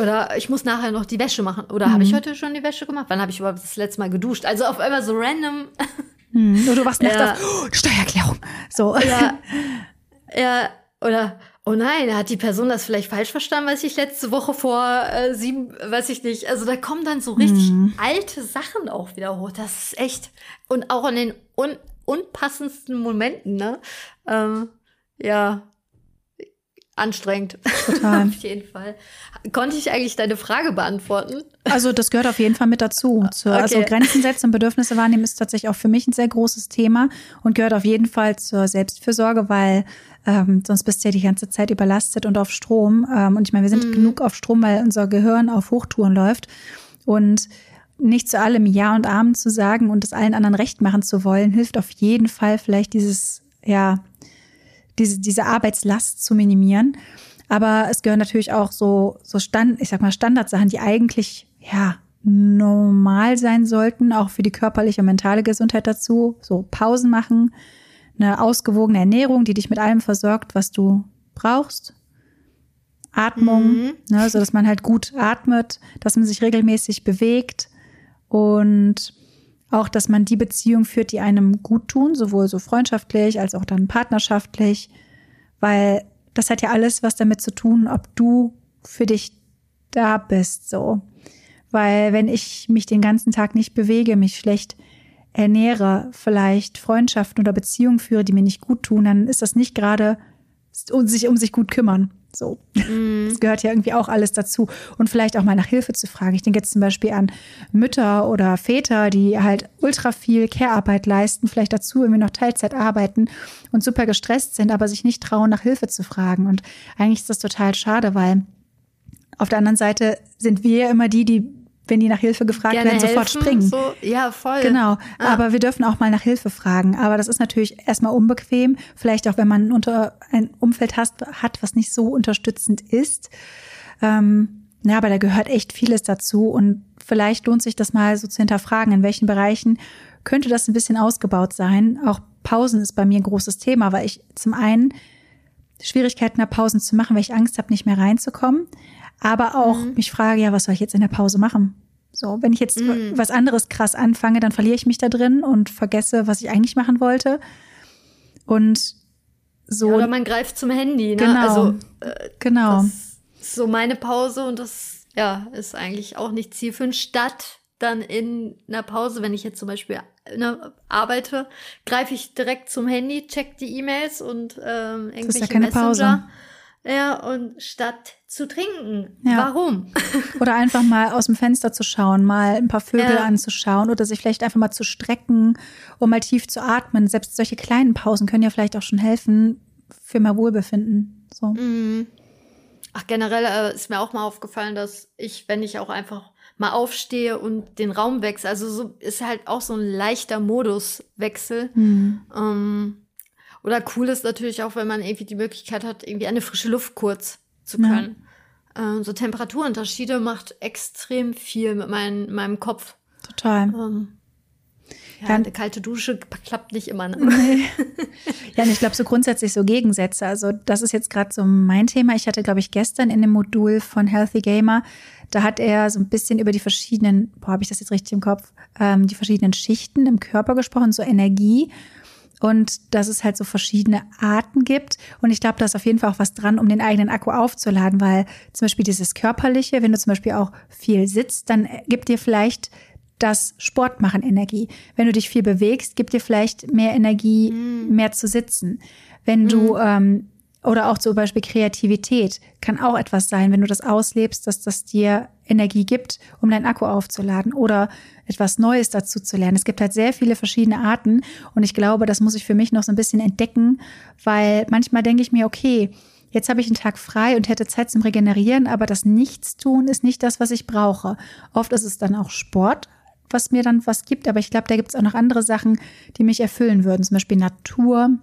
oder ich muss nachher noch die Wäsche machen. Oder mhm. habe ich heute schon die Wäsche gemacht? Wann habe ich überhaupt das letzte Mal geduscht? Also auf einmal so random
hm. Oder du wachst nachts ja. auf, oh, Steuererklärung. So.
Ja, ja, oder, oh nein, hat die Person das vielleicht falsch verstanden, was ich letzte Woche vor äh, sieben, weiß ich nicht. Also da kommen dann so richtig hm. alte Sachen auch wieder hoch. Das ist echt. Und auch in den un unpassendsten Momenten, ne? Ähm, ja, anstrengend. Total. auf jeden Fall. Konnte ich eigentlich deine Frage beantworten?
Also das gehört auf jeden Fall mit dazu. Zur, okay. Also Grenzen setzen und Bedürfnisse wahrnehmen ist tatsächlich auch für mich ein sehr großes Thema und gehört auf jeden Fall zur Selbstfürsorge, weil ähm, sonst bist du ja die ganze Zeit überlastet und auf Strom. Ähm, und ich meine, wir sind mhm. genug auf Strom, weil unser Gehirn auf Hochtouren läuft. Und nicht zu allem Ja und Amen zu sagen und es allen anderen recht machen zu wollen, hilft auf jeden Fall vielleicht dieses, ja, diese, diese Arbeitslast zu minimieren. Aber es gehören natürlich auch so, so Stand, ich sag mal, Standardsachen, die eigentlich, ja, normal sein sollten, auch für die körperliche und mentale Gesundheit dazu. So Pausen machen, eine ausgewogene Ernährung, die dich mit allem versorgt, was du brauchst. Atmung, mhm. ne, so dass man halt gut atmet, dass man sich regelmäßig bewegt und auch, dass man die Beziehung führt, die einem gut tun, sowohl so freundschaftlich als auch dann partnerschaftlich, weil das hat ja alles was damit zu tun, ob du für dich da bist, so. Weil wenn ich mich den ganzen Tag nicht bewege, mich schlecht ernähre, vielleicht Freundschaften oder Beziehungen führe, die mir nicht gut tun, dann ist das nicht gerade um sich um sich gut kümmern. So. Mm. Das gehört ja irgendwie auch alles dazu. Und vielleicht auch mal nach Hilfe zu fragen. Ich denke jetzt zum Beispiel an Mütter oder Väter, die halt ultra viel Care-Arbeit leisten, vielleicht dazu irgendwie noch Teilzeit arbeiten und super gestresst sind, aber sich nicht trauen, nach Hilfe zu fragen. Und eigentlich ist das total schade, weil auf der anderen Seite sind wir ja immer die, die wenn die nach Hilfe gefragt Gerne werden, sofort helfen, springen.
So, ja, voll.
Genau. Ah. Aber wir dürfen auch mal nach Hilfe fragen. Aber das ist natürlich erstmal unbequem. Vielleicht auch, wenn man unter ein Umfeld hat, hat was nicht so unterstützend ist. Ähm, ja, aber da gehört echt vieles dazu. Und vielleicht lohnt sich das mal so zu hinterfragen, in welchen Bereichen könnte das ein bisschen ausgebaut sein. Auch Pausen ist bei mir ein großes Thema, weil ich zum einen Schwierigkeiten habe, Pausen zu machen, weil ich Angst habe, nicht mehr reinzukommen aber auch mhm. mich frage, ja, was soll ich jetzt in der Pause machen? So, wenn ich jetzt mhm. was anderes krass anfange, dann verliere ich mich da drin und vergesse, was ich eigentlich machen wollte. Und so. Ja,
oder man greift zum Handy, ne?
Genau. Also, äh, genau.
So meine Pause und das, ja, ist eigentlich auch nicht zielführend. Statt dann in einer Pause, wenn ich jetzt zum Beispiel ne, arbeite, greife ich direkt zum Handy, check die E-Mails und ähm, irgendwelche das ist ja keine Messenger. Pause. Ja, und statt zu trinken. Ja. Warum?
Oder einfach mal aus dem Fenster zu schauen, mal ein paar Vögel ja. anzuschauen oder sich vielleicht einfach mal zu strecken, um mal tief zu atmen. Selbst solche kleinen Pausen können ja vielleicht auch schon helfen für mehr Wohlbefinden. So. Mhm.
Ach, generell äh, ist mir auch mal aufgefallen, dass ich, wenn ich auch einfach mal aufstehe und den Raum wechsle, also so ist halt auch so ein leichter Moduswechsel. Mhm. Ähm, oder cool ist natürlich auch, wenn man irgendwie die Möglichkeit hat, irgendwie eine frische Luft kurz zu können. Ja. Ähm, so Temperaturunterschiede macht extrem viel mit mein, meinem Kopf.
Total. Ähm,
ja, ja, eine kalte Dusche klappt nicht immer. Ne?
Nee. Ja, und ich glaube, so grundsätzlich so Gegensätze. Also, das ist jetzt gerade so mein Thema. Ich hatte, glaube ich, gestern in dem Modul von Healthy Gamer, da hat er so ein bisschen über die verschiedenen, boah, habe ich das jetzt richtig im Kopf, ähm, die verschiedenen Schichten im Körper gesprochen, so Energie und dass es halt so verschiedene Arten gibt. Und ich glaube, da ist auf jeden Fall auch was dran, um den eigenen Akku aufzuladen, weil zum Beispiel dieses Körperliche, wenn du zum Beispiel auch viel sitzt, dann gibt dir vielleicht das Sport machen Energie. Wenn du dich viel bewegst, gibt dir vielleicht mehr Energie, mm. mehr zu sitzen. Wenn du mm. ähm, oder auch zum Beispiel Kreativität kann auch etwas sein, wenn du das auslebst, dass das dir Energie gibt, um deinen Akku aufzuladen oder etwas Neues dazu zu lernen. Es gibt halt sehr viele verschiedene Arten und ich glaube, das muss ich für mich noch so ein bisschen entdecken, weil manchmal denke ich mir, okay, jetzt habe ich einen Tag frei und hätte Zeit zum Regenerieren, aber das Nichtstun ist nicht das, was ich brauche. Oft ist es dann auch Sport, was mir dann was gibt, aber ich glaube, da gibt es auch noch andere Sachen, die mich erfüllen würden, zum Beispiel Natur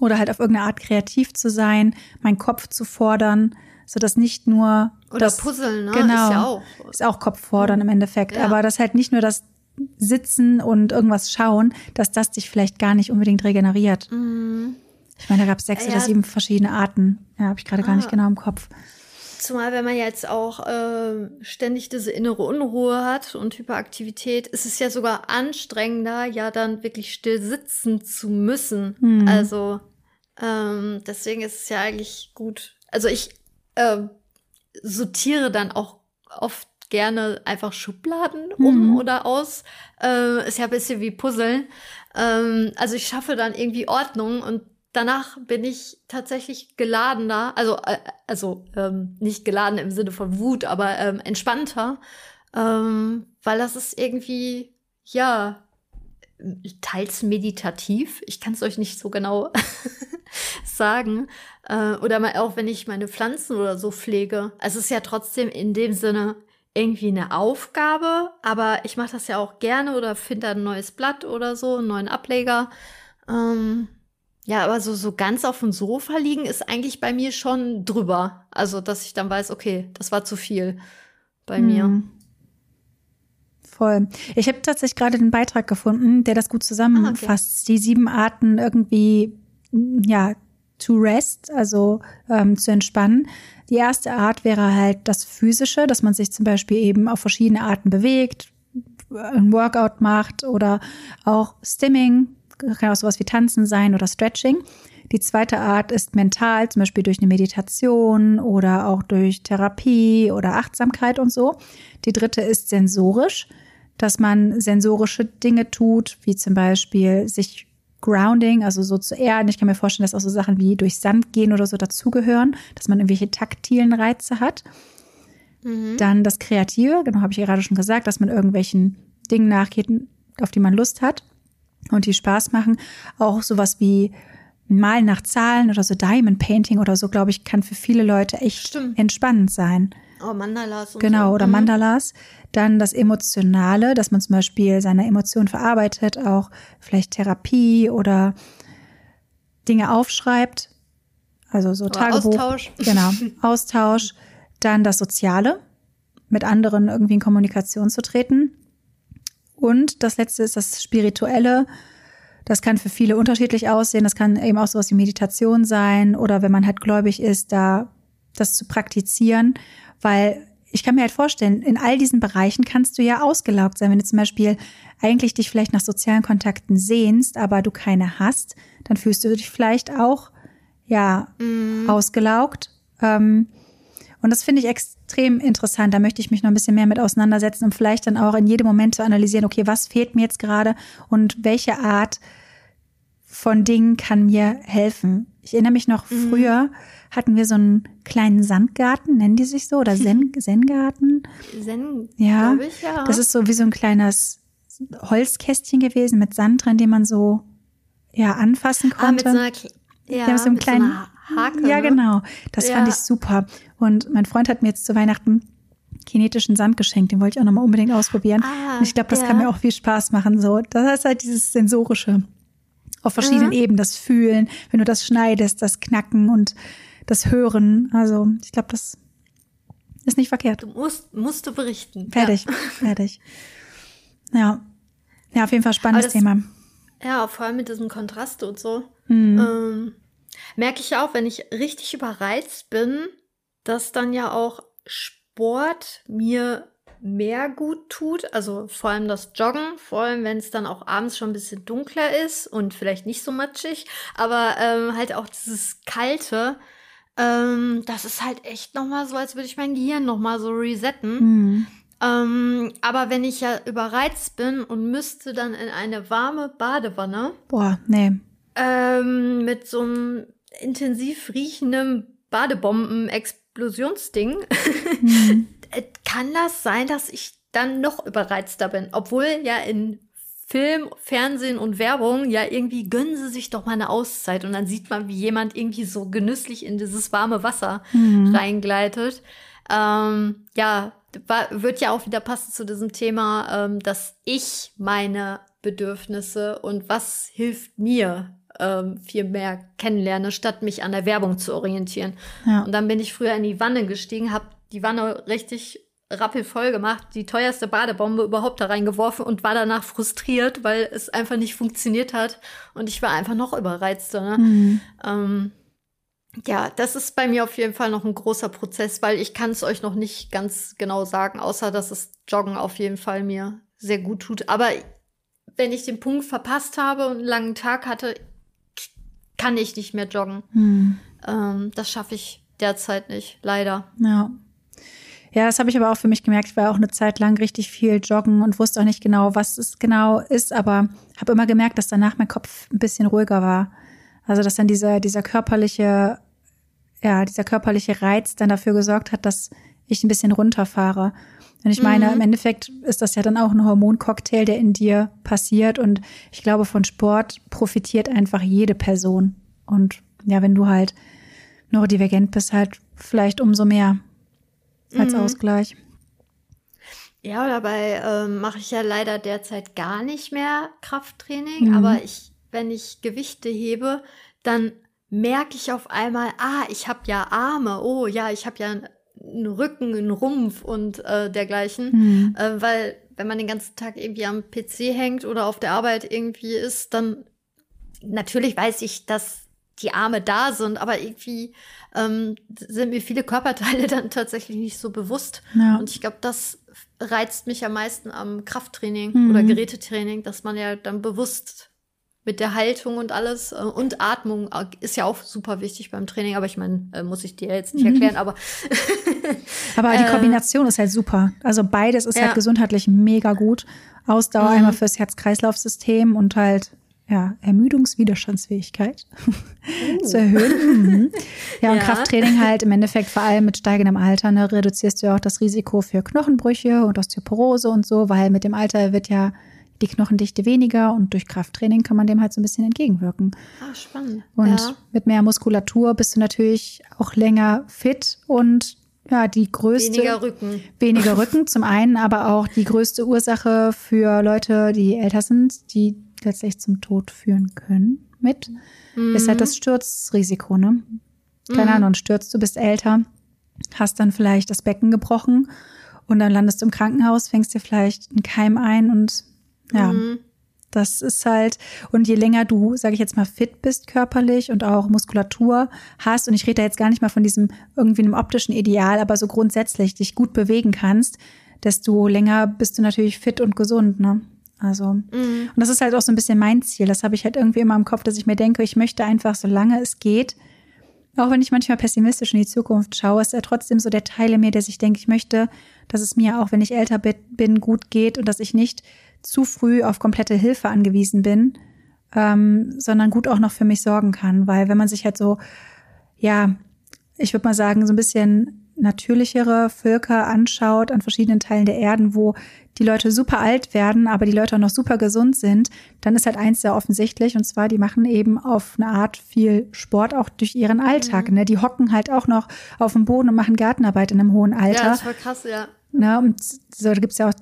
oder halt auf irgendeine Art kreativ zu sein, meinen Kopf zu fordern, so dass nicht nur
oder
das,
Puzzeln, ne?
Genau,
ist ja auch,
ist auch Kopffordern im Endeffekt,
Ja.
aber das halt nicht nur das Sitzen und irgendwas schauen, dass das dich vielleicht gar nicht unbedingt regeneriert.
Mhm.
Ich meine, da gab es sechs
Ja.
oder sieben verschiedene Arten. Ja, habe ich gerade gar nicht
Ah.
genau im Kopf.
Zumal, wenn man jetzt auch ähm, ständig diese innere Unruhe hat und Hyperaktivität, ist es ja sogar anstrengender, ja dann wirklich still sitzen zu müssen.
Hm.
Also ähm, deswegen ist es ja eigentlich gut. Also ich ähm, sortiere dann auch oft gerne einfach Schubladen um
Mhm.
oder aus. Äh, ist ja ein bisschen wie Puzzeln. Ähm, also ich schaffe dann irgendwie Ordnung und danach bin ich tatsächlich geladener, also äh, also ähm, nicht geladen im Sinne von Wut, aber ähm, entspannter, ähm, weil das ist irgendwie ja teils meditativ. Ich kann es euch nicht so genau sagen. Äh, oder mal auch, wenn ich meine Pflanzen oder so pflege. Es ist ja trotzdem in dem Sinne irgendwie eine Aufgabe, aber ich mache das ja auch gerne oder finde ein neues Blatt oder so, einen neuen Ableger. Ähm, ja, aber so, so ganz auf dem Sofa liegen ist eigentlich bei mir schon drüber. Also, dass ich dann weiß, okay, das war zu viel bei mir.
Hm. Voll. Ich habe tatsächlich gerade den Beitrag gefunden, der das gut zusammenfasst. Die sieben Arten irgendwie, ja, to rest, also ähm, zu entspannen. Die erste Art wäre halt das Physische, dass man sich zum Beispiel eben auf verschiedene Arten bewegt, ein Workout macht oder auch Stimming, kann auch sowas wie Tanzen sein oder Stretching. Die zweite Art ist mental, zum Beispiel durch eine Meditation oder auch durch Therapie oder Achtsamkeit und so. Die dritte ist sensorisch, dass man sensorische Dinge tut, wie zum Beispiel sich Grounding, also so zu erden. Ich kann mir vorstellen, dass auch so Sachen wie durch Sand gehen oder so dazugehören, dass man irgendwelche taktilen Reize hat.
Mhm.
Dann das Kreative, genau habe ich gerade schon gesagt, dass man irgendwelchen Dingen nachgeht, auf die man Lust hat und die Spaß machen. Auch sowas wie Malen nach Zahlen oder so Diamond Painting oder so, glaube ich, kann für viele Leute echt
Stimmt.
entspannend sein.
Oh, Mandalas und
Genau,
so.
oder
Mhm.
Mandalas. Dann das Emotionale, dass man zum Beispiel seine Emotionen verarbeitet, auch vielleicht Therapie oder Dinge aufschreibt. Also so
Oder
Tagebuch.
Austausch.
Genau, Austausch. Dann das Soziale, mit anderen irgendwie in Kommunikation zu treten. Und das letzte ist das Spirituelle. Das kann für viele unterschiedlich aussehen. Das kann eben auch sowas wie Meditation sein oder wenn man halt gläubig ist, da das zu praktizieren, weil ich kann mir halt vorstellen, in all diesen Bereichen kannst du ja ausgelaugt sein. Wenn du zum Beispiel eigentlich dich vielleicht nach sozialen Kontakten sehnst, aber du keine hast, dann fühlst du dich vielleicht auch, ja,
Mhm.
ausgelaugt. Ähm, und das finde ich extrem interessant. Da möchte ich mich noch ein bisschen mehr mit auseinandersetzen, um vielleicht dann auch in jedem Moment zu analysieren, okay, was fehlt mir jetzt gerade und welche Art von Dingen kann mir helfen. Ich erinnere mich noch,
Mhm.
früher hatten wir so einen kleinen Sandgarten, nennen die sich so, oder Zen, Zen-Garten.
Zen,
Ja,
ich, ja.
Das ist so wie so ein kleines Holzkästchen gewesen mit Sand drin, den man so ja anfassen
ah, mit
konnte.
so einer, ja,
Ja, mit so einem
mit
kleinen-
so einer Hake.
Ja,
ne?
genau. Das
Ja.
fand ich super. Und mein Freund hat mir jetzt zu Weihnachten kinetischen Sand geschenkt. Den wollte ich auch nochmal unbedingt ausprobieren.
Ah,
Und ich glaube, das
ja.
kann mir auch viel Spaß machen. So, das ist halt dieses sensorische auf verschiedenen
Mhm.
Ebenen, das Fühlen, wenn du das schneidest, das Knacken und das Hören. Also ich glaube, das ist nicht verkehrt.
Du musst, musst du berichten.
Fertig, fertig. Ja. Ja, auf jeden Fall spannendes
das-
Thema.
Ja, ja vor allem mit diesem Kontrast und so.
Mhm.
Ähm, merke ich ja auch, wenn ich richtig überreizt bin, dass dann ja auch Sport mir mehr gut tut. Also vor allem das Joggen, vor allem wenn es dann auch abends schon ein bisschen dunkler ist und vielleicht nicht so matschig, aber ähm, halt auch dieses Kalte. Ähm, das ist halt echt nochmal so, als würde ich mein Gehirn nochmal so resetten.
Mhm.
Ähm, aber wenn ich ja überreizt bin und müsste dann in eine warme Badewanne,
Boah, nee.
Ähm, mit so einem intensiv riechenden Badebomben-Explosionsding,
Mhm.
äh, kann das sein, dass ich dann noch überreizter bin. Obwohl ja in Film, Fernsehen und Werbung, ja, irgendwie gönnen sie sich doch mal eine Auszeit und dann sieht man, wie jemand irgendwie so genüsslich in dieses warme Wasser mhm. reingleitet. Ähm, ja, war, wird ja auch wieder passen zu diesem Thema, ähm, dass ich meine Bedürfnisse und was hilft mir ähm, viel mehr kennenlerne, statt mich an der Werbung zu orientieren. Ja. Und dann bin ich früher in die Wanne gestiegen, habe die Wanne richtig rappelvoll gemacht, die teuerste Badebombe überhaupt da reingeworfen und war danach frustriert, weil es einfach nicht funktioniert hat und ich war einfach noch überreizter. Ne? Mhm. Ähm, ja, das ist bei mir auf jeden Fall noch ein großer Prozess, weil ich kann es euch noch nicht ganz genau sagen, außer dass es Joggen auf jeden Fall mir sehr gut tut. Aber wenn ich den Punkt verpasst habe und einen langen Tag hatte, kann ich nicht mehr joggen. Hm. Ähm, das schaffe ich derzeit nicht, leider.
Ja. Ja, das habe ich aber auch für mich gemerkt. Ich war auch eine Zeit lang richtig viel joggen und wusste auch nicht genau, was es genau ist, aber habe immer gemerkt, dass danach mein Kopf ein bisschen ruhiger war. Also, dass dann dieser, dieser körperliche, ja, dieser körperliche Reiz dann dafür gesorgt hat, dass ich ein bisschen runterfahre. Und ich meine, mhm. im Endeffekt ist das ja dann auch ein Hormoncocktail, der in dir passiert. Und ich glaube, von Sport profitiert einfach jede Person. Und ja, wenn du halt neurodivergent bist, halt vielleicht umso mehr als mhm. Ausgleich.
Ja, dabei äh, mache ich ja leider derzeit gar nicht mehr Krafttraining. Mhm. Aber ich, wenn ich Gewichte hebe, dann merke ich auf einmal, ah, ich habe ja Arme, oh ja, ich habe ja einen Rücken, einen Rumpf und äh, dergleichen. Mhm. Äh, weil wenn man den ganzen Tag irgendwie am PC hängt oder auf der Arbeit irgendwie ist, dann natürlich weiß ich, dass die Arme da sind, aber irgendwie ähm, sind mir viele Körperteile dann tatsächlich nicht so bewusst. Ja. Und ich glaube, das reizt mich am meisten am Krafttraining mhm. oder Gerätetraining, dass man ja dann bewusst mit der Haltung und alles äh, und Atmung äh, ist ja auch super wichtig beim Training, aber ich meine, äh, muss ich dir jetzt nicht mhm. erklären, aber
aber die Kombination ist halt super. Also beides ist halt ja. halt gesundheitlich mega gut. Ausdauer mhm. einmal fürs Herz-Kreislauf-System und halt ja, Ermüdungswiderstandsfähigkeit uh. zu erhöhen. Mhm. Ja, und ja. Krafttraining halt im Endeffekt vor allem mit steigendem Alter, ne, reduzierst du ja auch das Risiko für Knochenbrüche und Osteoporose und so, weil mit dem Alter wird ja die Knochendichte weniger und durch Krafttraining kann man dem halt so ein bisschen entgegenwirken.
Ah, spannend.
Und ja. mit mehr Muskulatur bist du natürlich auch länger fit und ja, die größte.
Weniger Rücken.
Weniger Rücken zum einen, aber auch die größte Ursache für Leute, die älter sind, die letztlich zum Tod führen können mit, mhm. ist halt das Sturzrisiko, ne? Keine mhm. Ahnung, stürzt, du bist älter, hast dann vielleicht das Becken gebrochen und dann landest du im Krankenhaus, fängst dir vielleicht einen Keim ein und ja, mhm. das ist halt, und je länger du, sage ich jetzt mal, fit bist körperlich und auch Muskulatur hast, und ich rede da jetzt gar nicht mal von diesem irgendwie einem optischen Ideal, aber so grundsätzlich dich gut bewegen kannst, desto länger bist du natürlich fit und gesund, ne? Also, mhm. und das ist halt auch so ein bisschen mein Ziel. Das habe ich halt irgendwie immer im Kopf, dass ich mir denke, ich möchte einfach, solange es geht, auch wenn ich manchmal pessimistisch in die Zukunft schaue, ist er trotzdem so der Teil in mir, der sich denkt, ich möchte, dass es mir auch, wenn ich älter bin, gut geht und dass ich nicht zu früh auf komplette Hilfe angewiesen bin, ähm, sondern gut auch noch für mich sorgen kann. Weil wenn man sich halt so, ja, ich würde mal sagen, so ein bisschen natürlichere Völker anschaut an verschiedenen Teilen der Erden, wo die Leute super alt werden, aber die Leute auch noch super gesund sind, dann ist halt eins sehr offensichtlich und zwar, die machen eben auf eine Art viel Sport auch durch ihren Alltag. Mhm. Ne? Die hocken halt auch noch auf dem Boden und machen Gartenarbeit in einem hohen Alter. Ja,
das war krass, ja.
Ne? Und so, da gibt's ja auch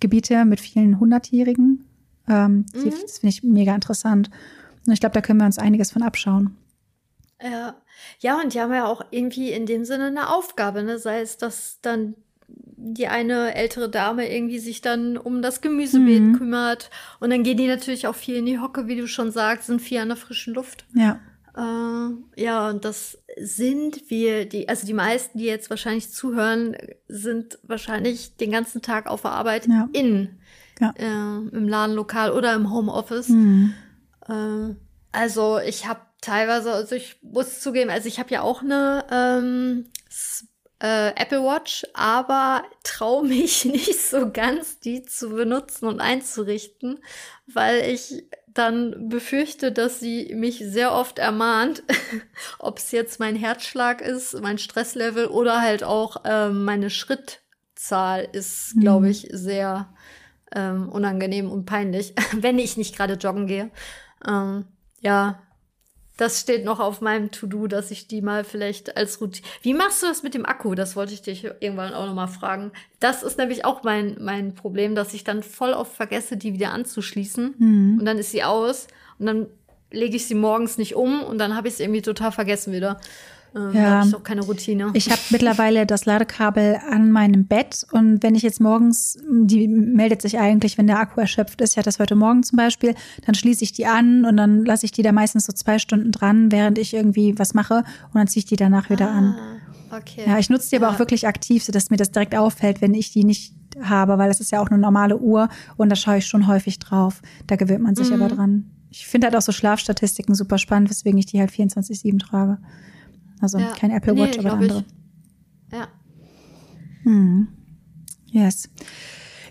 Gebiete mit vielen Hundertjährigen. Ähm, mhm. Das finde ich mega interessant. Und ich glaube, da können wir uns einiges von abschauen.
Ja. ja, und die haben ja auch irgendwie in dem Sinne eine Aufgabe, ne? sei es, dass dann die eine ältere Dame irgendwie sich dann um das Gemüsebeet mhm. kümmert. Und dann gehen die natürlich auch viel in die Hocke, wie du schon sagst, sind viel an der frischen Luft.
Ja.
Äh, ja, und das sind wir, die, also die meisten, die jetzt wahrscheinlich zuhören, sind wahrscheinlich den ganzen Tag auf der Arbeit ja. in, ja. Äh, im Ladenlokal oder im Homeoffice. Mhm. Äh, also ich habe teilweise, also ich muss zugeben, also ich habe ja auch eine ähm, äh, Apple Watch, aber traue mich nicht so ganz, die zu benutzen und einzurichten, weil ich dann befürchte, dass sie mich sehr oft ermahnt, ob es jetzt mein Herzschlag ist, mein Stresslevel oder halt auch äh, meine Schrittzahl ist, glaube mhm. ich, sehr ähm, unangenehm und peinlich, wenn ich nicht gerade joggen gehe. Ähm, ja, das steht noch auf meinem To-Do, dass ich die mal vielleicht als Routine. Wie machst du das mit dem Akku? Das wollte ich dich irgendwann auch noch mal fragen. Das ist nämlich auch mein, mein Problem, dass ich dann voll oft vergesse, die wieder anzuschließen. Mhm. Und dann ist sie aus. Und dann lege ich sie morgens nicht um und dann habe ich es irgendwie total vergessen wieder. Ähm, ja, habe ich auch keine Routine.
Ich habe mittlerweile das Ladekabel an meinem Bett und wenn ich jetzt morgens, die meldet sich eigentlich, wenn der Akku erschöpft ist, ja das heute Morgen zum Beispiel, dann schließe ich die an und dann lasse ich die da meistens so zwei Stunden dran, während ich irgendwie was mache und dann ziehe ich die danach wieder ah, an. Okay. Ja, ich nutze die ja. aber auch wirklich aktiv, sodass mir das direkt auffällt, wenn ich die nicht habe, weil das ist ja auch eine normale Uhr und da schaue ich schon häufig drauf. Da gewöhnt man sich mhm. aber dran. Ich finde halt auch so Schlafstatistiken super spannend, weswegen ich die halt 24-7 trage. Also ja. kein Apple Watch, nee, aber andere. Ich. Ja. Hm. Yes.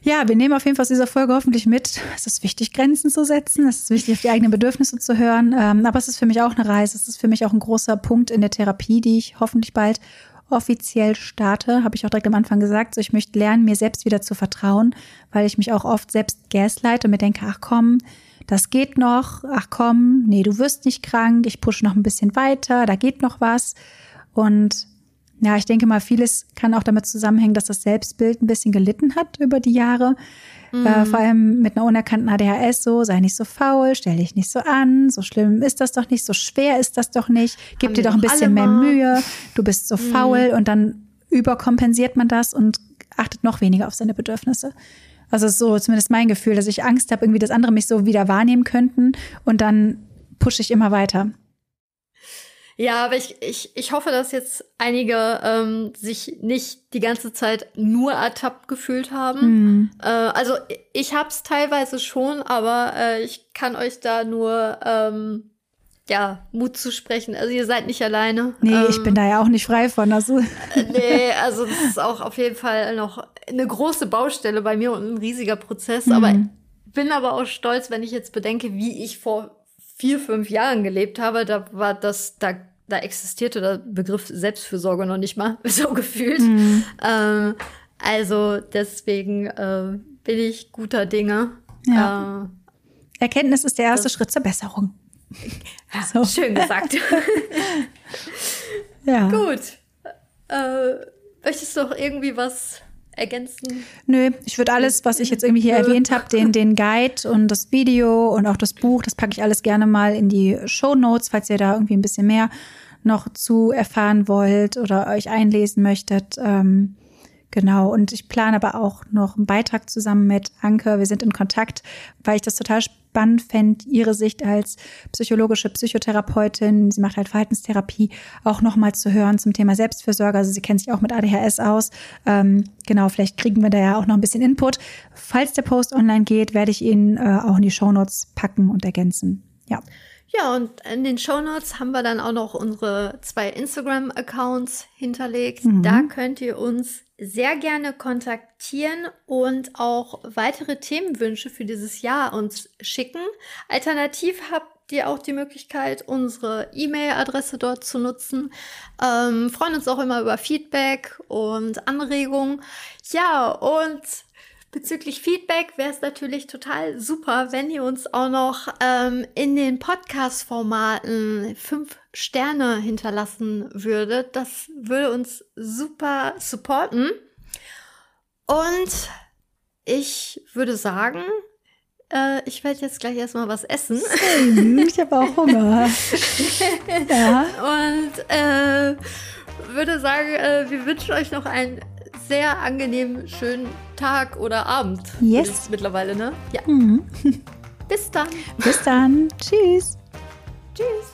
Ja, wir nehmen auf jeden Fall aus dieser Folge hoffentlich mit. Es ist wichtig, Grenzen zu setzen. Es ist wichtig, auf die eigenen Bedürfnisse zu hören. Ähm, aber es ist für mich auch eine Reise. Es ist für mich auch ein großer Punkt in der Therapie, die ich hoffentlich bald offiziell starte. Habe ich auch direkt am Anfang gesagt. So, ich möchte lernen, mir selbst wieder zu vertrauen, weil ich mich auch oft selbst gaslight und mir denke, ach komm, das geht noch, ach komm, nee, du wirst nicht krank, ich pushe noch ein bisschen weiter, da geht noch was. Und ja, ich denke mal, vieles kann auch damit zusammenhängen, dass das Selbstbild ein bisschen gelitten hat über die Jahre. Mhm. Äh, vor allem mit einer unerkannten ADHS so, sei nicht so faul, stell dich nicht so an, so schlimm ist das doch nicht, so schwer ist das doch nicht, gib Haben dir doch ein bisschen mehr Mühe, du bist so mhm. faul und dann überkompensiert man das und achtet noch weniger auf seine Bedürfnisse. Also so zumindest mein Gefühl, dass ich Angst habe, irgendwie, dass andere mich so wieder wahrnehmen könnten und dann pushe ich immer weiter.
Ja, aber ich, ich, ich hoffe, dass jetzt einige ähm, sich nicht die ganze Zeit nur ertappt gefühlt haben. Mhm. Äh, also ich hab's teilweise schon, aber äh, ich kann euch da nur ähm, ja, Mut zu sprechen. Also ihr seid nicht alleine.
Nee, ähm, ich bin da ja auch nicht frei von. Also.
nee, also das ist auch auf jeden Fall noch eine große Baustelle bei mir und ein riesiger Prozess. Mhm. Aber bin aber auch stolz, wenn ich jetzt bedenke, wie ich vor vier, fünf Jahren gelebt habe. Da war das, da, da existierte der Begriff Selbstfürsorge noch nicht mal so gefühlt. Mhm. Ähm, also deswegen äh, bin ich guter Dinge.
Ja. Äh, Erkenntnis ist der erste Schritt zur Besserung.
So. Schön gesagt. ja. Gut. Äh, möchtest du noch irgendwie was ergänzen?
Nö, ich würde alles, was ich jetzt irgendwie hier erwähnt habe, den, den Guide und das Video und auch das Buch, das packe ich alles gerne mal in die Show Notes, falls ihr da irgendwie ein bisschen mehr noch zu erfahren wollt oder euch einlesen möchtet. Ähm, Genau, und ich plane aber auch noch einen Beitrag zusammen mit Anke. Wir sind in Kontakt, weil ich das total spannend fände, ihre Sicht als psychologische Psychotherapeutin, sie macht halt Verhaltenstherapie, auch nochmal zu hören zum Thema Selbstfürsorge. Also sie kennt sich auch mit ADHS aus. Ähm, genau, vielleicht kriegen wir da ja auch noch ein bisschen Input. Falls der Post online geht, werde ich ihn äh, auch in die Shownotes packen und ergänzen. Ja.
Ja, und in den Show Notes haben wir dann auch noch unsere zwei Instagram-Accounts hinterlegt. Mhm. Da könnt ihr uns sehr gerne kontaktieren und auch weitere Themenwünsche für dieses Jahr uns schicken. Alternativ habt ihr auch die Möglichkeit, unsere E-Mail-Adresse dort zu nutzen. Ähm, freuen uns auch immer über Feedback und Anregungen. Ja, und Bezüglich Feedback wäre es natürlich total super, wenn ihr uns auch noch ähm, in den Podcast-Formaten fünf Sterne hinterlassen würdet. Das würde uns super supporten. Und ich würde sagen, äh, ich werde jetzt gleich erstmal was essen.
Ich habe auch Hunger.
ja. Und äh, würde sagen, äh, wir wünschen euch noch einen sehr angenehmen, schönen Tag oder Abend.
Yes.
Mittlerweile, ne?
Ja. Mhm.
Bis dann.
Bis dann. Tschüss.
Tschüss.